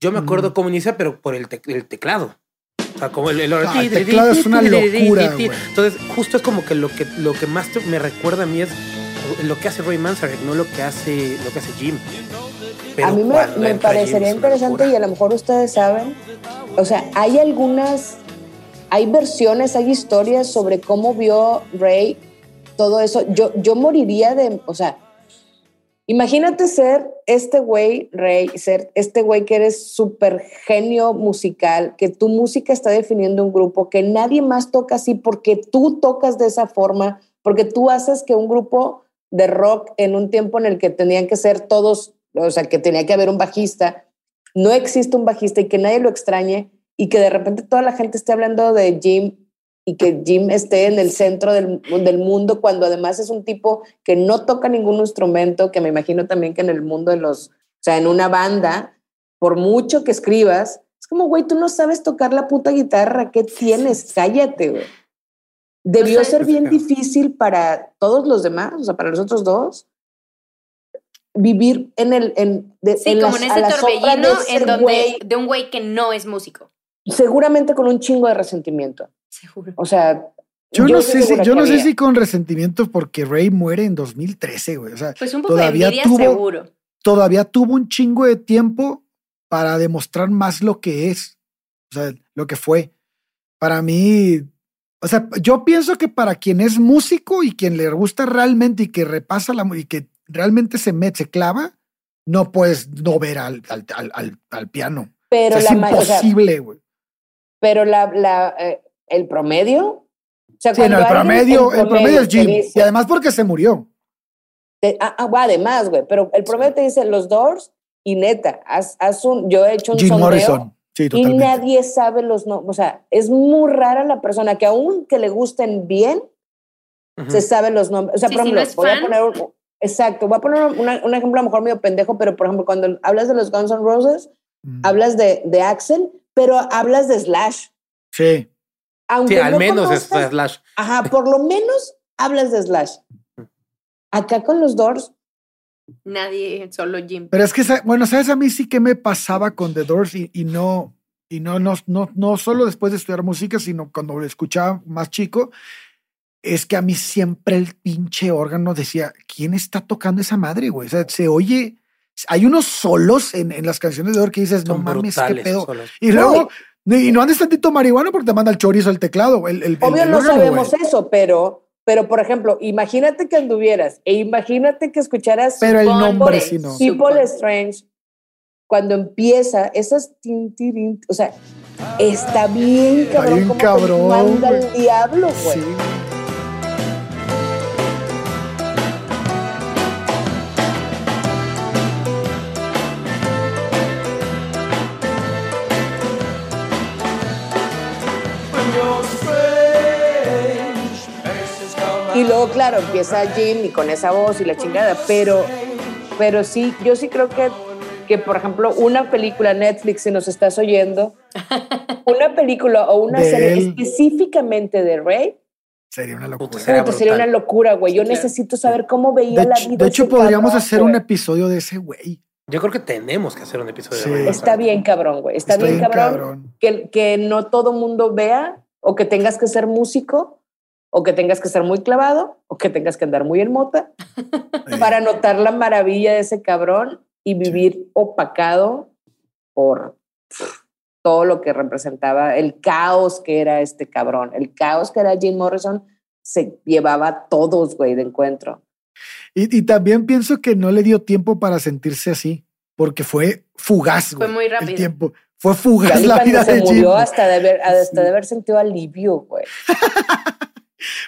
Yo me acuerdo cómo inicia, pero por el, tec- el teclado. O sea, como el, el, Ah, el teclado es una locura. Entonces, justo es como que lo que, lo que más me recuerda a mí es lo que hace Ray Manzarek, no lo que hace, lo que hace Jim. Pero a mí me, parecería interesante y a lo mejor ustedes saben, o sea, hay algunas, hay versiones, hay historias sobre cómo vio Ray todo eso. Yo, yo moriría de, o sea, imagínate ser este güey, Ray, ser este güey que eres súper genio musical, que tu música está definiendo un grupo, que nadie más toca así porque tú tocas de esa forma, porque tú haces que un grupo de rock en un tiempo en el que tenían que ser todos, o sea, que tenía que haber un bajista, no existe un bajista y que nadie lo extrañe y que de repente toda la gente esté hablando de Jim y que Jim esté en el centro del, del mundo cuando además es un tipo que no toca ningún instrumento, que me imagino también que en el mundo de los, o sea, en una banda, por mucho que escribas, es como, güey, tú no sabes tocar la puta guitarra, ¿qué tienes? Cállate, güey. Debió No sé. ser bien difícil para todos los demás, o sea, para los otros dos, vivir en el, en, de, Sí, en como las- en ese de torbellino en donde, de un güey que no es músico. seguramente con un chingo de resentimiento. Seguro. O sea, Yo, no sé si, yo no sé si con resentimiento porque Rey muere en 2013, güey. O sea, Pues un poco Todavía de tuvo- seguro. todavía tuvo un chingo de tiempo para demostrar más lo que es, o sea, lo que fue. Para mí, o sea, yo pienso que para quien es músico y quien le gusta realmente y que repasa la y que realmente se mete, se clava, no puedes no ver al, al, al, al- al piano. O Pero es la o sea, imposible, güey. pero la, la, eh, el promedio. O sea, Sí, no, cuando el promedio, el promedio es Jim. dice- Y además porque se murió. te- ah, ah, además, güey, pero el promedio te dice los Doors y neta, haz, haz un, yo he hecho un Jim sondeo Morrison. Sí, y nadie sabe los nombres. O sea, es muy rara la persona que aún que le gusten bien, se sabe los nombres. O sea, Sí, por si ejemplo, no es voy fan. a poner un, exacto, voy a poner una- un ejemplo a lo mejor medio pendejo, pero por ejemplo, cuando hablas de los Guns N' Roses, Mm. hablas de, de Axel, pero hablas de Slash. Sí. Aunque Sí, al no menos es Slash. Ajá, por lo menos hablas de Slash. Acá con los Doors, Nadie, solo Jim. Pero es que, bueno, ¿sabes? A mí sí que me pasaba con The Doors y, y no, y no, no, no, no solo después de estudiar música, sino cuando lo escuchaba más chico, es que a mí siempre el pinche órgano decía, ¿quién está tocando esa madre, güey? O sea, se oye, hay unos solos en, en las canciones de Doors que dices, no mames, qué pedo. solos. Y luego, y no andes tantito marihuana porque te manda el chorizo el teclado, el, el, el- obvio el no órgano, sabemos güey. eso, pero, pero por ejemplo, imagínate que anduvieras e imagínate que escucharas Pero el nombre sí no. People. Strange, cuando empieza, esas tin, o sea, está bien cabrón. bien cómo te cabrón, manda el diablo, güey. Sí. Claro, empieza Jim y con esa voz y la chingada, pero, pero sí, yo sí creo que, que, por ejemplo, una película Netflix, si nos estás oyendo, [laughs] una película o una De serie él. específicamente de Rey, Sería una locura. Puta, Sería puta, sería una locura, güey. Yo necesito saber cómo veía De la hecho, vida. de hecho podríamos cabrón, hacer güey. un episodio de ese güey. Yo creo que tenemos que hacer un episodio Sí. de Rey. Está bien cabrón, güey. Está, bien, cabrón, Que, que no todo mundo vea o que tengas que ser músico o que tengas que ser muy clavado o que tengas que andar muy en mota [laughs] para notar la maravilla de ese cabrón y vivir opacado por pff, todo lo que representaba el caos que era este cabrón. El caos que era Jim Morrison se llevaba a todos, güey, de encuentro. Y, y también pienso que no le dio tiempo para sentirse así, porque fue fugaz, Fue güey, muy El rápido. tiempo. Fue fugaz ni la vida se de Jim. murió hasta de haber, hasta Sí. de haber sentido alivio, güey. [laughs]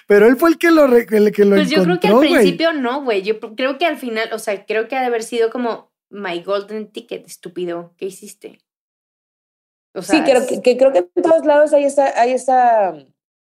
Pero él fue el que lo, re- el que lo Pues yo creo que al principio no, güey. Yo creo que al final, o sea, creo que ha de haber sido como my golden ticket, estúpido. ¿Qué hiciste? O Sí, creo es- que, que creo que en todos lados hay esta, hay esta,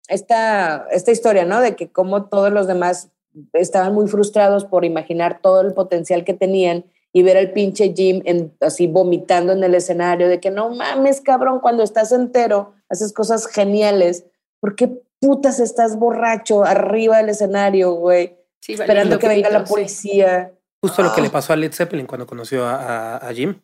esta, esta historia, ¿no? De que como todos los demás estaban muy frustrados por imaginar todo el potencial que tenían y ver al pinche Jim en- así vomitando en el escenario, de que no mames, cabrón, cuando estás entero, haces cosas geniales. ¿Por qué putas estás borracho arriba del escenario, güey? sí, Esperando que venga la policía. Justo lo que Ah. le pasó a Led Zeppelin cuando conoció a, a- a Jim.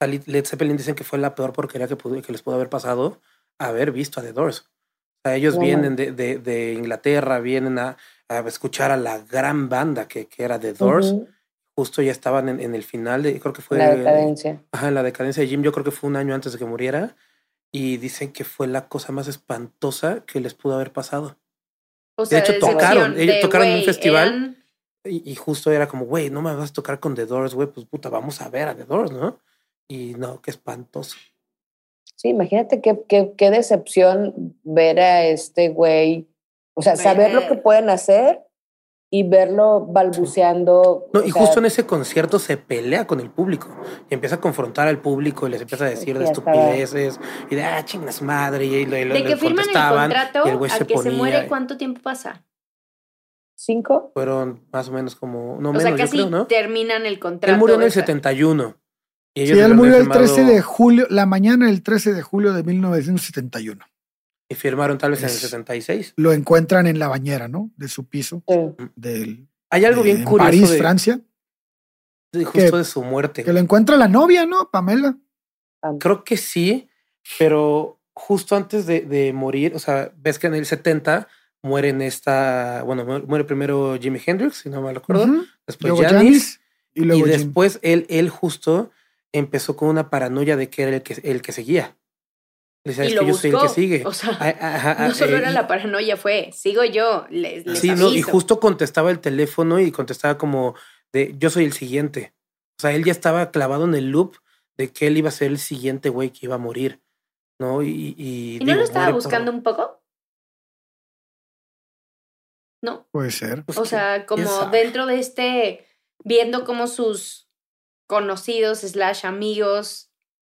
A Led Zeppelin dicen que fue la peor porquería que, pudo- que les pudo haber pasado haber visto a The Doors. O sea, ellos Wow. vienen de, de- de Inglaterra, vienen a, a escuchar a la gran banda que, que era The Doors. Ujú, Justo ya estaban en, en el final de, creo que fue... La decadencia. Ajá, en la decadencia de Jim, yo creo que fue un año antes de que muriera. Y dicen que fue la cosa más espantosa que les pudo haber pasado. O sea, hecho, tocaron, ellos de, tocaron en un festival. eran- Y, y justo era como, güey, no me vas a tocar con The Doors, güey, pues puta, vamos a ver a The Doors, ¿no? Y no, qué espantoso. Sí, imagínate qué, qué, qué decepción ver a este güey, o sea, saber lo que pueden hacer y verlo balbuceando. No, y sea, justo en ese concierto se pelea con el público y empieza a confrontar al público y les empieza a decir de estupideces y de, ah, chingas madre, y, lo- y lo- De que firman el contrato y el güey a se que se ponía. muere, ¿cuánto tiempo pasa? ¿Cinco? Fueron más o menos como, no o menos, sea, yo casi creo, ¿no? terminan el contrato. Él murió en el esa- 71. Y Sí, ellos él habían murió el firmado- 13 de julio, la mañana del 13 de julio de 1971. Y firmaron tal vez en el Es- 76. Lo encuentran en la bañera, ¿no? De su piso, Sí. del, Hay algo de- bien en curioso París, de, Francia, de- justo que- de su muerte. que lo encuentra la novia, ¿no? Pamela. Creo que sí, pero justo antes de, de morir, o sea, ves que en el 70 muere en esta, bueno, mu- muere primero Jimi Hendrix, si no mal recuerdo, Ujú. después Luego Janis, Janis y y, luego después él, él justo empezó con una paranoia de que era el que, el que seguía. Y "Es lo que yo soy el que buscó. sigue. O sea, ajá, no solo eh, era la paranoia, fue, sigo yo, les, les Sí, no, y justo contestaba el teléfono y contestaba como de yo soy el siguiente. O sea, él ya estaba clavado en el loop de que él iba a ser el siguiente güey que iba a morir. ¿No? Y, y, ¿Y no lo estaba buscando un poco? No, Puede ser. pues, o ¿quién- sea, como dentro de este, viendo cómo sus conocidos slash amigos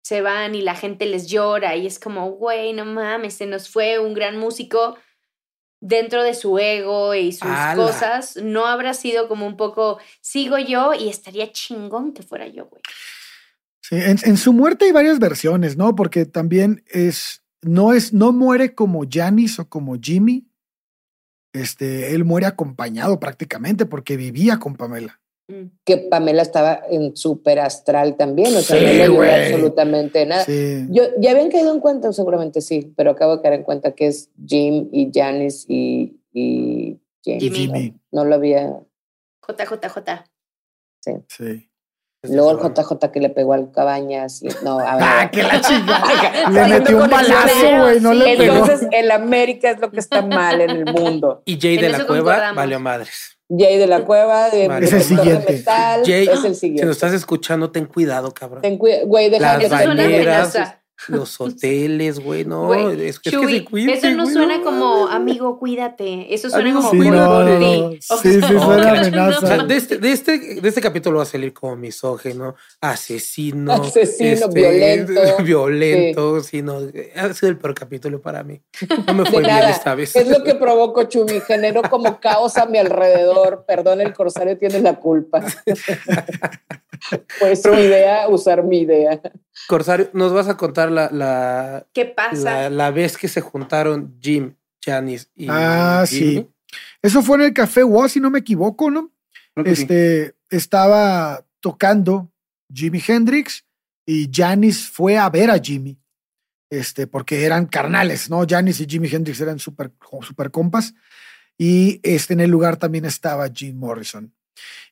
se van y la gente les llora y es como, güey, no mames, se nos fue un gran músico dentro de su ego y sus cosas, no habrá sido como un poco, sigo yo y estaría chingón que fuera yo, güey. Sí, en, en su muerte hay varias versiones, ¿no? Porque también es, no es, no muere como Janis o como Jimmy. Este, él muere acompañado prácticamente porque vivía con Pamela. Mm. Que Pamela estaba en súper astral también, o sea, Sí, no le ayudó absolutamente nada. Sí. Yo ya habían caído en cuenta, seguramente sí, pero acabo de caer en cuenta que es Jim y Janice y, y James. Jimmy. Jimmy. No lo había. JJJ. Sí. Luego el JJ que le pegó al cabañas. Y, no, a [laughs] ver. Ah, que la chingada. [laughs] Le metió un balazo, güey, no Sí, le pegó. Entonces, el América es lo que está mal en el mundo. [laughs] Y Jay de la Cueva valió madres. Jay de la Cueva, de Vale. Es el detector de siguiente. metal, Jay, es el si nos siguiente. estás escuchando, ten cuidado, cabrón. Ten cuida- güey, deja Las bañeras, amenaza. Los [laughs] hoteles, güey, no. Güey, es que, es que Chuy, se cuide, eso no suena no como amigo, cuídate. Eso suena Amigo, como muy no, Sí, sí, suena [laughs] amenaza. O sea, no. de este, de, este, de este capítulo va a salir como misógeno, asesino. este, Asesino, violento. [laughs] Violento, sí, no. Ha sido el peor capítulo para mí. No me De fue bien nada. esta vez. Es lo que provoco, Chumi. Generó como caos a mi alrededor. Perdón, el corsario tiene la culpa. Pues su idea, usar mi idea. Corsario, ¿nos vas a contar la, la, ¿Qué pasa? la, la vez que se juntaron Jim, Janice y Ah, Jimmy? sí. Eso fue en el Café Woz, si no me equivoco, ¿no? Sí. Este, estaba tocando Jimi Hendrix y Janis fue a ver a Jimmy. Este, porque eran carnales, ¿no? Janis y Jimi Hendrix eran súper super compas. Y este, en el lugar también estaba Jim Morrison.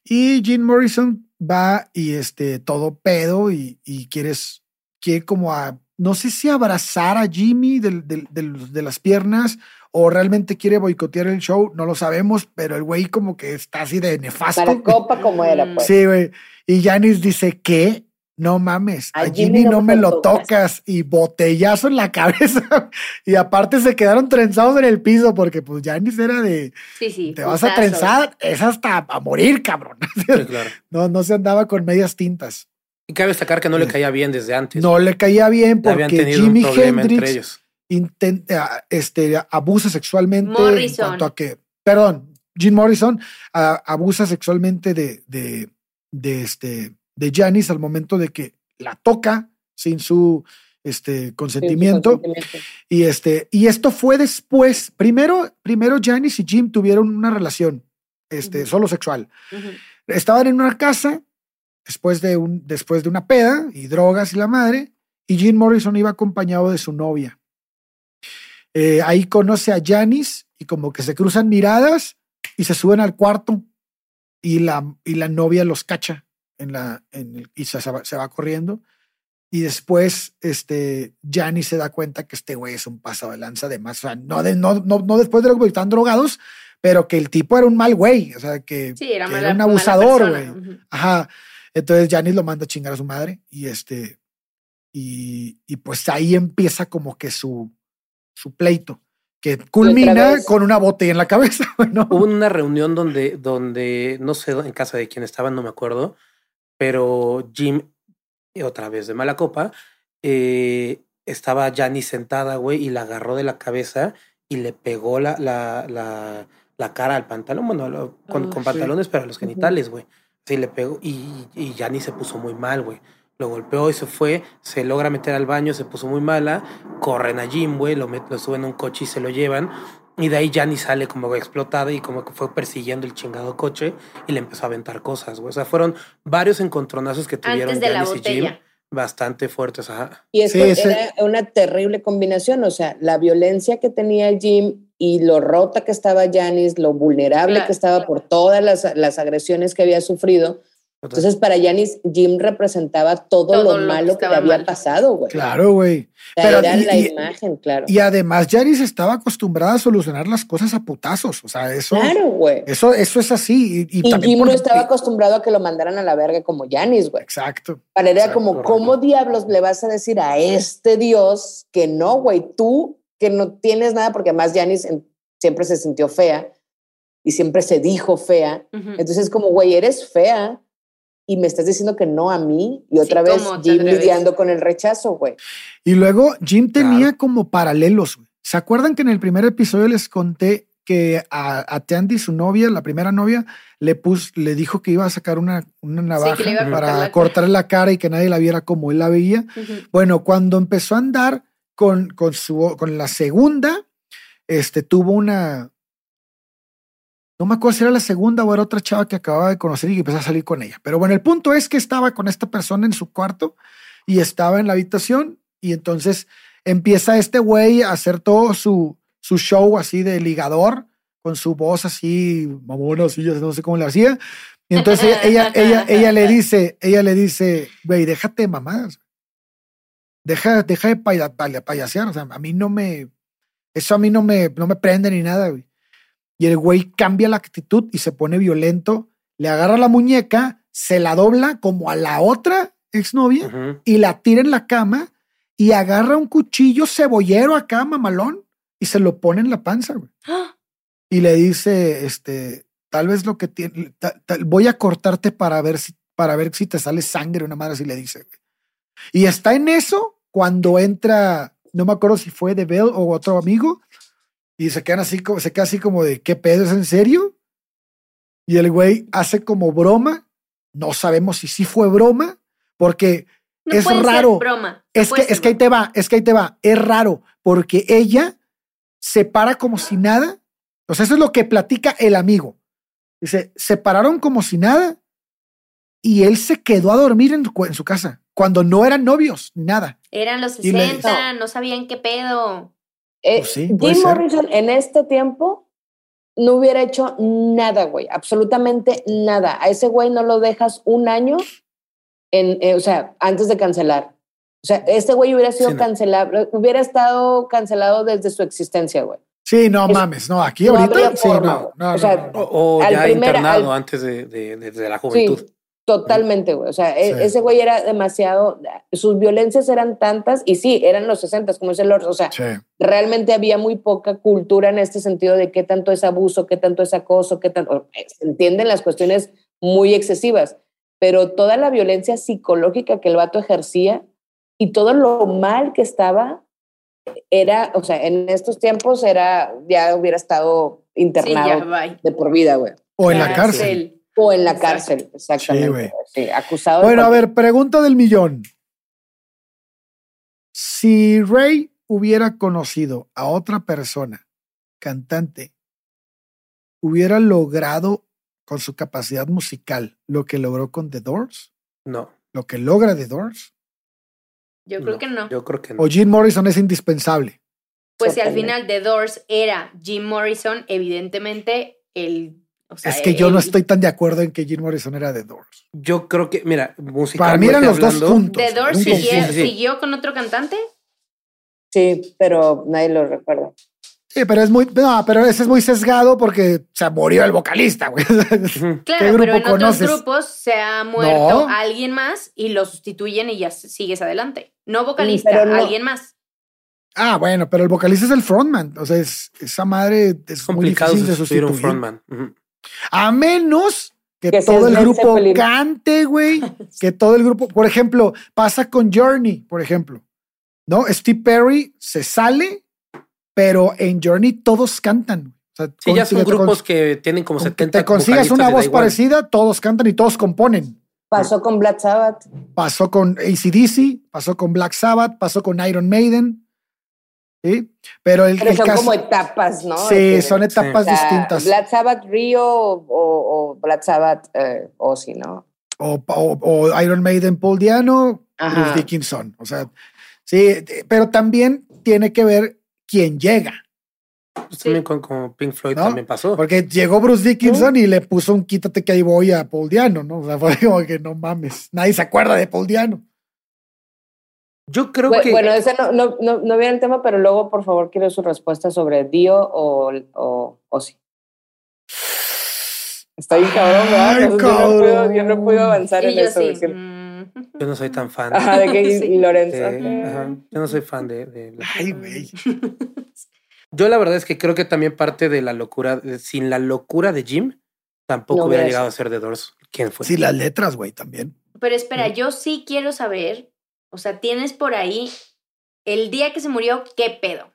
Y Jim Morrison va y este, todo pedo y, y quieres, quiere como a, no sé si abrazar a Jimmy del- del- del- de las piernas o realmente quiere boicotear el show, no lo sabemos, pero el güey como que está así de nefasto. Para copa como era, Mm. pues. Sí, güey. Y Janis dice, ¿qué? No mames, a, A Jimmy, Jimmy no me lo tocas. Y botellazo en la [laughs] cabeza. y aparte se quedaron trenzados en el piso porque pues Janis era de, Sí, sí. te vas a trenzar, es hasta a morir, cabrón. Sí, [laughs] claro. no, no se andaba con medias tintas. Y cabe destacar que no le caía bien desde antes. No le caía bien porque Jimi Hendrix intenta, este, abusa sexualmente Morrison. en cuanto a que, perdón, Jim Morrison ah, abusa sexualmente de, de, de, este, de Janis al momento de que la toca sin su este, consentimiento. consentimiento. Y, este, y esto fue después. Primero, primero Janis y Jim tuvieron una relación este, solo sexual. Estaban en una casa después de, un, después de una peda y drogas y la madre, y Jim Morrison iba acompañado de su novia. Eh, ahí conoce a Janis y como que se cruzan miradas y se suben al cuarto y la, y la novia los cacha en la, en el- y se, se va, se va corriendo. Y después, este, Janis se da cuenta que este güey es un pasado de lanza de más. O sea, no, de, no, no, no después de lo que están drogados, pero que el tipo era un mal güey. O sea, que, Sí, era, que mala- era un abusador, güey. Ajá. Entonces Janis lo manda a chingar a su madre y este, y, y pues ahí empieza como que su, su pleito, que culmina con una botella en la cabeza, [laughs] ¿no? Hubo una reunión donde, donde, no sé en casa de quién estaban, no me acuerdo, pero Jim, otra vez de mala copa, eh, estaba Janice sentada, güey, y la agarró de la cabeza y le pegó la, la, la, la cara al pantalón, bueno, lo- con, Ah, con sí. pantalones, pero a los genitales, güey. Sí, le pegó y, y Janice se puso muy mal, güey. Lo golpeó y se fue, se logra meter al baño, se puso muy mala, corren a Jim, güey, lo, met- lo suben a un coche y se lo llevan. Y de ahí Janice sale como explotada y como que fue persiguiendo el chingado coche y le empezó a aventar cosas, güey. O sea, fueron varios encontronazos que tuvieron Janice y Jim bastante fuertes, ajá. Y esto Sí, sí. era una terrible combinación, o sea, la violencia que tenía Jim y lo rota que estaba Janis, lo vulnerable Claro. que estaba por todas las, las agresiones que había sufrido. Entonces, para Janis, Jim representaba todo, Todo lo, lo que malo que, le estaba había mal. pasado, güey. Claro, güey. O sea, Pero era y- la y- imagen, claro. Y además, Janis estaba acostumbrada a solucionar las cosas a putazos. O sea, eso, claro, güey. eso, eso es así. Y, y Jim no estaba acostumbrado a que lo mandaran a la verga como Janis, güey. Exacto. Para él era Exacto, como, correcto. ¿cómo diablos le vas a decir a este Dios que no, güey? Tú que no tienes nada, porque además Janis en- siempre se sintió fea y siempre se dijo fea. Entonces, como, güey, eres fea y me estás diciendo que no a mí. Y otra Sí, vez ¿cómo te Jim atreves? lidiando con el rechazo, güey. Y luego Jim tenía Claro. como paralelos. ¿Se acuerdan que en el primer episodio les conté que a, a Tandy, su novia, la primera novia, le, pus, le dijo que iba a sacar una, una navaja le iba a cortar para la cara. cortarle la cara y que nadie la viera como él la veía? Bueno, cuando empezó a andar con, con, su, con la segunda, este, tuvo una... No me acuerdo si era la segunda o era otra chava que acababa de conocer y empezó a salir con ella. Pero bueno, el punto es que estaba con esta persona en su cuarto y estaba en la habitación y entonces empieza este güey a hacer todo su, su show así de ligador con su voz así, mamona, así, ya no sé cómo le hacía. Y entonces ella, ella, ella, ella le [laughs] dice, ella le dice, güey, déjate de mamadas. Deja, deja de paya- paya- payasear. O sea, a mí no me, eso a mí no me, no me prende ni nada, güey. Y el güey cambia la actitud y se pone violento, le agarra la muñeca, se la dobla como a la otra exnovia y la tira en la cama y agarra un cuchillo cebollero acá, mamalón, y se lo pone en la panza, güey. ¡Ah! [gasps] Y le dice, este, tal vez lo que tiene, ta- voy a cortarte para ver si, para ver si te sale sangre, una madre así le dice, güey. Y está en eso cuando entra, no me acuerdo si fue de Bell o otro amigo, y se quedan así, como, se queda así como de, ¿qué pedo es en serio? Y el güey hace como broma, no sabemos si sí fue broma, porque No Es puede ser raro. broma. no es que, ser es que ahí te va, es que ahí te va. Es raro porque ella se para como si nada. O sea, eso es lo que platica el amigo. Dice, se pararon como si nada y él se quedó a dormir en, su- en su casa cuando no eran novios ni nada. Eran los Y le- 60, no sabían qué pedo. Eh, Pues sí, Jim ser. Morrison en este tiempo no hubiera hecho nada, güey. Absolutamente nada. A ese güey no lo dejas un año, en, eh, o sea, antes de cancelar. O sea, este güey hubiera sido Sí, no. cancelado, hubiera estado cancelado desde su existencia, güey. Sí, no Es- mames, no, aquí no ahorita sí, forma, no, no, O sea, no, no. O, o ya primer- internado al- antes de, de- de- de la juventud. Sí, totalmente, güey. O sea, e- Sí. ese güey era demasiado, sus violencias eran tantas y sí, eran los 60, como dice Lord. O sea, Sí. realmente había muy poca cultura en este sentido de qué tanto es abuso, qué tanto es acoso, qué tanto... Se entienden las cuestiones muy excesivas, pero toda la violencia psicológica que el vato ejercía y todo lo mal que estaba era, o sea, en estos tiempos era, ya hubiera estado Sí, internado de por vida, güey. O en la cárcel. O en la Exacto. cárcel, exactamente. Sí. Sí, acusado de Bueno, a ver, pregunta del millón. Si Ray hubiera conocido a otra persona, cantante, hubiera logrado con su capacidad musical lo que logró con The Doors, No. lo que logra The Doors, Yo creo no, que no. Yo creo que no. o Jim Morrison es indispensable. Pues si al final The Doors era Jim Morrison, evidentemente el... o sea, es que yo no estoy tan de acuerdo en que Jim Morrison era The Doors. Yo creo que, mira, musicalmente Para mí eran los dos juntos. ¿The Doors un Sí, sí, siguió, sí, sí. siguió con otro cantante? Sí, pero nadie lo recuerda. Sí, pero es muy, no, pero ese es muy sesgado porque se murió el vocalista, güey. Claro, ¿Qué grupo pero en conoces? otros grupos se ha muerto No. alguien más y lo sustituyen y ya sigues adelante. No vocalista, pero no. alguien más. Ah, bueno, pero el vocalista es el frontman. O sea, es, esa madre es Es muy complicado difícil de sustituir un frontman. A menos que, Que todo el grupo Zeppelin. cante, güey. [laughs] Que todo el grupo, por ejemplo, pasa con Journey, por ejemplo. ¿No? Steve Perry se sale, pero en Journey todos cantan. O sea, Sí, ya son grupos con- que tienen como con que 70 te consigas una voz parecida, todos cantan y todos componen. Pasó con Black Sabbath. Pasó con ACDC, pasó con Black Sabbath, pasó con Iron Maiden. ¿Sí? Pero el, Pero el son caso- como etapas, ¿no? Sí, que- son etapas distintas. Black Sabbath Rio o, o Black Sabbath eh, Ozzy, ¿no? o, o- o Iron Maiden Paul Diano, Bruce Bruce Dickinson. O sea, sí, pero también tiene que ver quién llega. Pues también con, como Pink Floyd ¿No? también pasó. Porque llegó Bruce Dickinson y le puso un quítate que ahí voy a Paul Diano, ¿no? O sea, fue como que no mames. Nadie se acuerda de Paul Diano. Yo creo que. Bueno, ese no, no, no, no viene el tema, pero luego, por favor, quiero su respuesta sobre Dio o, o, o sí. Está bien cabrón, ¿verdad? Ay, Entonces, yo, no puedo, yo no cabrón. puedo avanzar Y en yo eso. sí. de mm, yo no soy tan fan. Ajá, de que y- [laughs] Sí. y Lorenzo. de- ajá, yo no soy fan de. de Ay, güey. [laughs] Yo la verdad es que creo que también parte de la locura, de- sin la locura de Jim, tampoco No hubiera llegado a ser The Doors. ¿Quién fue? Sí, las letras, güey, también. Pero espera, yo sí quiero saber, o sea, tienes por ahí el día que se murió, ¿qué pedo?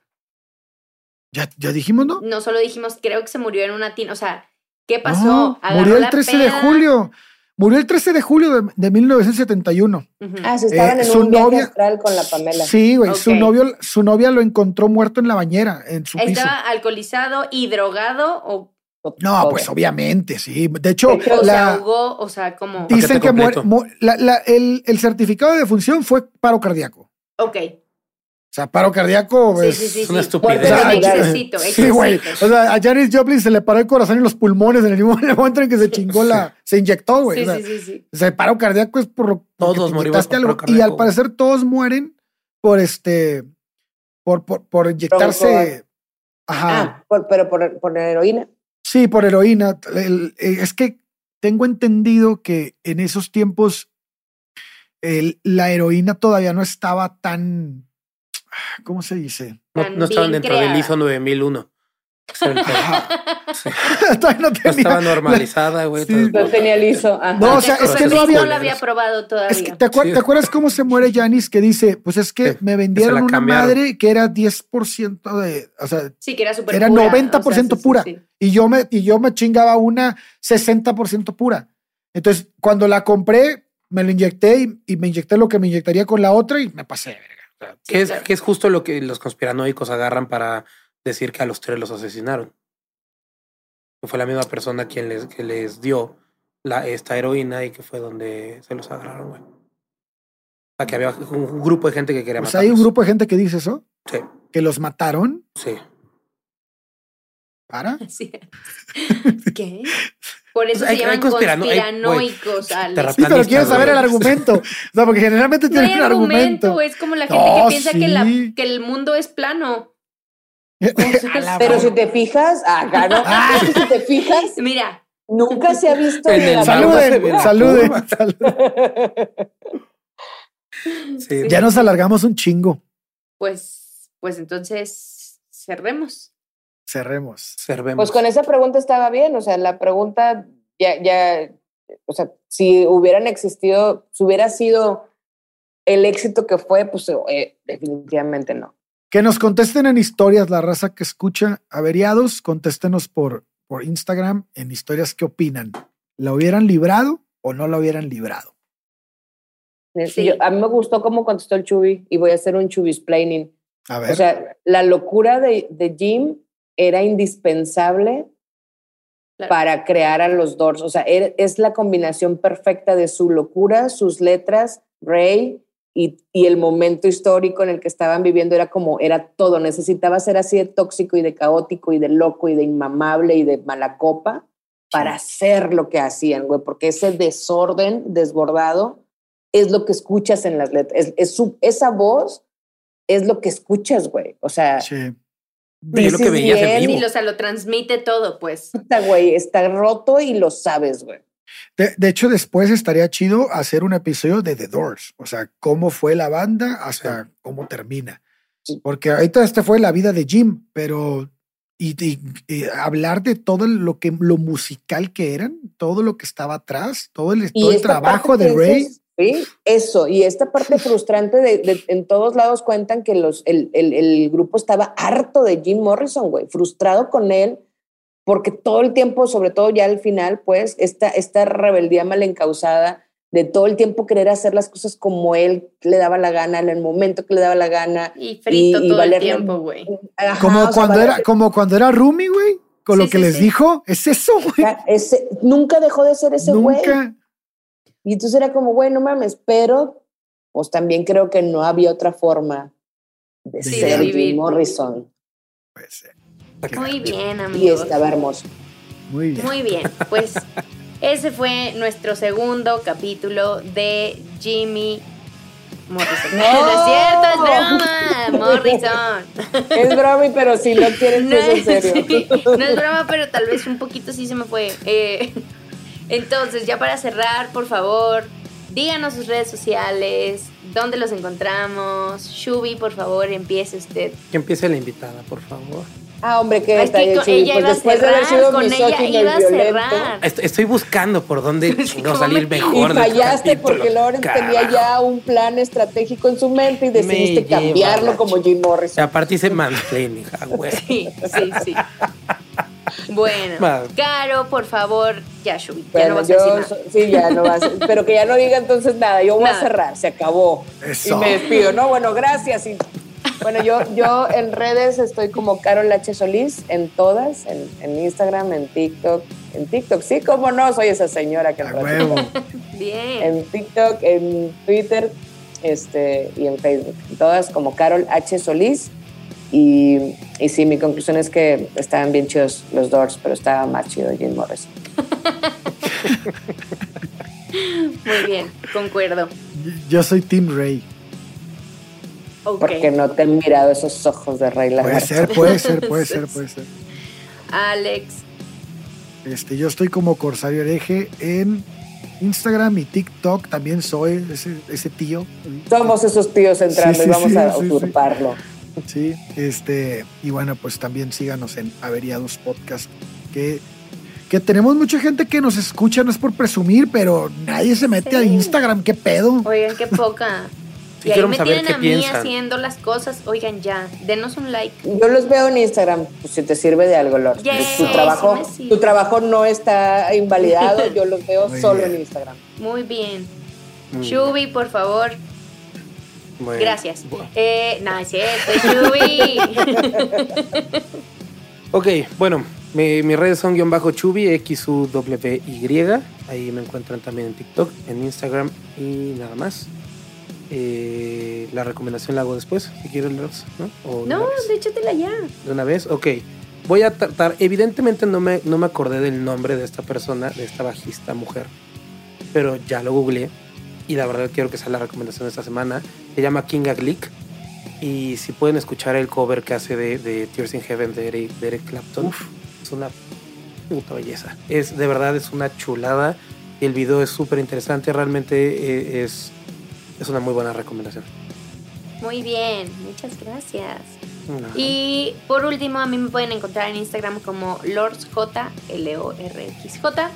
Ya, ya dijimos, ¿no? No solo dijimos, creo que se murió en una tina, o sea, ¿qué pasó? No, ¿Agarró murió el la 13 de julio. Murió el 13 de julio de, de 1971. Ujú. Ah, se estaban Eh, en su un viaje novia- astral con la Pamela. Sí, güey. Su, novio, su novia lo encontró muerto en la bañera, en su piso. ¿Estaba alcoholizado y drogado o, No, Pobre. pues obviamente, sí. De hecho, De hecho, o se ahogó? O sea, como... Di- dicen que muere- completo. mu- la- la- el, el certificado de defunción fue paro cardíaco. Ok. O sea, paro cardíaco Sí, es... sí, sí. es una sí. estupidez. O sea. Exercito, Sí, güey. O sea, a Janis Joplin se le paró el corazón y los pulmones en el mismo [laughs] momento en que se chingó la... Se inyectó, güey. Sí, o sea, sí, sí, sí. O sea, paro cardíaco es por lo Todos morimos inyectaste por algo. paro Y al parecer todos mueren por este... Por, por, por inyectarse... Ajá. Ah, por- pero por, por heroína. Sí, por heroína. El- eh, es que tengo entendido que en esos tiempos el- la heroína todavía no estaba tan... ¿Cómo se dice? No, estaban dentro del. ISO 9001. No [laughs] No tenía... estaba normalizada, güey. Sí. Lo tenía liso. Ajá. No, o sea, es que no había- No lo había probado todavía. Es que, ¿te, acuer- Sí. te acuerdas cómo se muere Janis? Que dice, pues es que Sí, me vendieron la una madre que era 10% de... O sea, sí, que era súper era pura, 90% o sea, sí, sí, pura. sí. y yo me, y yo me chingaba una 60% pura. Entonces, cuando la compré, me lo inyecté y, y me inyecté lo que me inyectaría con la otra y me pasé de verga. O sea, que, es, que es justo lo que los conspiranoicos agarran para decir que a los tres los asesinaron. Que fue la misma persona quien les, que les dio la, esta heroína y que fue donde se los agarraron, güey. O sea, que había un, un grupo de gente que quería Pues matarlos. hay un grupo de gente que dice eso, Sí, que los mataron. sí. ¿Para? [laughs] Sí. [laughs] ¿Qué? Por eso Hay- se hay llaman conspirano- hay- conspiranoicos, Alex. Sí, pero quiero saber el argumento. [laughs] O sea, porque generalmente No tienen hay un argumento. argumento, es como la gente No, que piensa que, la- que el mundo es plano. [laughs] Pero si te fijas, acá no. [laughs] Ah. Si te fijas, Mira, nunca se ha visto En el Saluden, saluden, [laughs] saluden. Sí. Ya nos alargamos un chingo. pues, pues entonces cerremos. Cerremos. Servemos. Pues con esa pregunta estaba bien, o sea, la pregunta ya, ya, o sea, si hubieran existido, si hubiera sido el éxito que fue, pues eh, definitivamente no. Que nos contesten en historias la raza que escucha averiados. Contéstenos por, por Instagram en historias qué opinan. ¿La hubieran librado o no la hubieran librado? Sí. Yo- a mí me gustó cómo contestó el Chubi y voy a hacer un Chubis planning. A ver. O sea, la locura de, de Jim era indispensable Claro. para crear a los Doors. O sea, er- es la combinación perfecta de su locura, sus letras, Ray y, y el momento histórico en el que estaban viviendo. Era como, era todo. Necesitaba ser así de tóxico y de caótico y de loco y de inmamable y de mala copa para hacer lo que hacían, güey, porque ese desorden desbordado es lo que escuchas en las letras. Es, es su- esa voz es lo que escuchas, güey. O sea, Sí. Yo lo que dices veías en bien, vivo. Sí, o sea, lo transmite todo, pues. puta, güey, está roto y lo sabes, güey. De, de hecho, después estaría chido hacer un episodio de The Doors. O sea, cómo fue la banda hasta cómo termina. Sí. Porque ahorita esta fue la vida de Jim, pero y, y- y hablar de todo lo que lo musical que eran, todo lo que estaba atrás, todo el, todo el esta trabajo de Ray. dices, Sí, eso. Y esta parte frustrante de, de- en todos lados cuentan que los, el, el- el grupo estaba harto de Jim Morrison, güey, frustrado con él, porque todo el tiempo, sobre todo ya al final, pues, esta, esta rebeldía mal encausada de todo el tiempo querer hacer las cosas como él le daba la gana, en el momento que le daba la gana. Y frito Y- y todo valerle- el tiempo, güey. Como o sea, cuando era, como cuando era Rumi, güey, con Sí, lo que sí, les sí. dijo, es eso, güey. ese- nunca dejó de ser ese güey. Nunca. Y entonces era como, güey, no mames, pero pues también creo que no había otra forma de Sí, ser de Jim vivir. Morrison. Pues, eh, Muy bien, Y amigos. estaba hermoso. Muy bien. Muy bien, pues [laughs] ese fue nuestro segundo capítulo de Jimmy Morrison. ¡No! No, es cierto, es broma, Morrison. [laughs] Es broma, pero si no quieres No que es en serio. sí, no es broma, pero tal vez un poquito sí se me fue. Eh, entonces, ya para cerrar, por favor, díganos sus redes sociales, dónde los encontramos. Shubi, por favor, empiece usted. Que empiece la invitada, por favor. Ah, hombre, qué es que detalle, Chuy. ella Pues iba a después de haber cerrar, sido con ella iba a y cerrar. Est- Estoy buscando por dónde [laughs] ¿cómo salir me- Y mejor. de este fallaste capítulo, porque Lawrence tenía ya un plan estratégico en su mente y decidiste Me cambiarlo como Jim O Morrison. sea, aparte hice mansplaining, güey. Sí, sí, sí. Bueno. [laughs] Caro, por favor, ya, Shubi, ya Bueno, no vas a yo decir nada. so- sí, ya no vas, [laughs] pero que ya no diga entonces nada, yo voy Nada. a cerrar, se acabó. Eso. Y me despido. No, bueno, gracias. Y, bueno, yo, yo en redes estoy como Carol H. Solís, en todas, en, en Instagram, en TikTok. En TikTok, sí, cómo no, soy esa señora que huevo. Bien. En TikTok, en Twitter este, y en Facebook. En todas como Carol H. Solís. Y, y sí, mi conclusión es que estaban bien chidos los Doors, pero estaba más chido Jim Morrison. [laughs] Muy bien, concuerdo. Yo soy Tim Ray. Porque no te han mirado esos ojos de Rey Puede ser, puede ser, [laughs] puede ser, puede ser. Alex, Este, yo estoy como Corsario Hereje en Instagram y TikTok. También soy ese, ese tío. Somos esos tíos entrando Sí, sí, y vamos sí, a sí, sí. usurparlo. Sí, este, y bueno, pues también síganos en Averiados Podcast, que, que tenemos mucha gente que nos escucha, no es por presumir, pero nadie se mete a. Instagram, qué pedo. oigan, qué poca. Sí, y ahí me saber tienen qué a mí piensan. haciendo las cosas. Oigan, ya, denos un like. Yo los veo en Instagram, pues si te sirve de algo, Lord. Yes, tu, trabajo, sí tu trabajo no está invalidado, [laughs] yo los veo Muy solo bien. en Instagram. Muy bien. Mm, Shubi, por favor. bueno. Gracias. Bueno. Eh, no, es cierto, Shubi. [laughs] Ok, bueno, mi- mis redes son guion bajo chubi, X-U-W-Y. Ahí me encuentran también en TikTok, en Instagram y nada más. Eh, la recomendación la hago después, si quieren leerlos, ¿no? O no, échatela ya. ¿De una vez? Ok. Voy a tratar, evidentemente no me, no me acordé del nombre de esta persona, de esta bajista mujer, pero ya lo googleé y la verdad quiero que sea la recomendación de esta semana. Se llama Kinga Glick y si pueden escuchar el cover que hace de, de Tears in Heaven de Eric, de Eric Clapton, es una puta belleza. Es, de verdad es una chulada y el video es súper interesante, realmente eh, es, es una muy buena recomendación. Muy bien, muchas gracias. Ajá. Y por último, a mí me pueden encontrar en Instagram como LordsJ, L-O-R-X-J.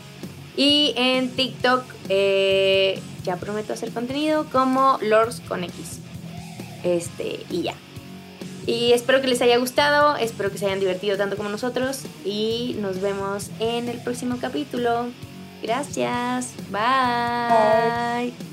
Y en TikTok, eh, ya prometo hacer contenido como Lords con X. Este, y ya. Y espero que les haya gustado, espero que se hayan divertido tanto como nosotros. Y nos vemos en el próximo capítulo. Gracias. Bye.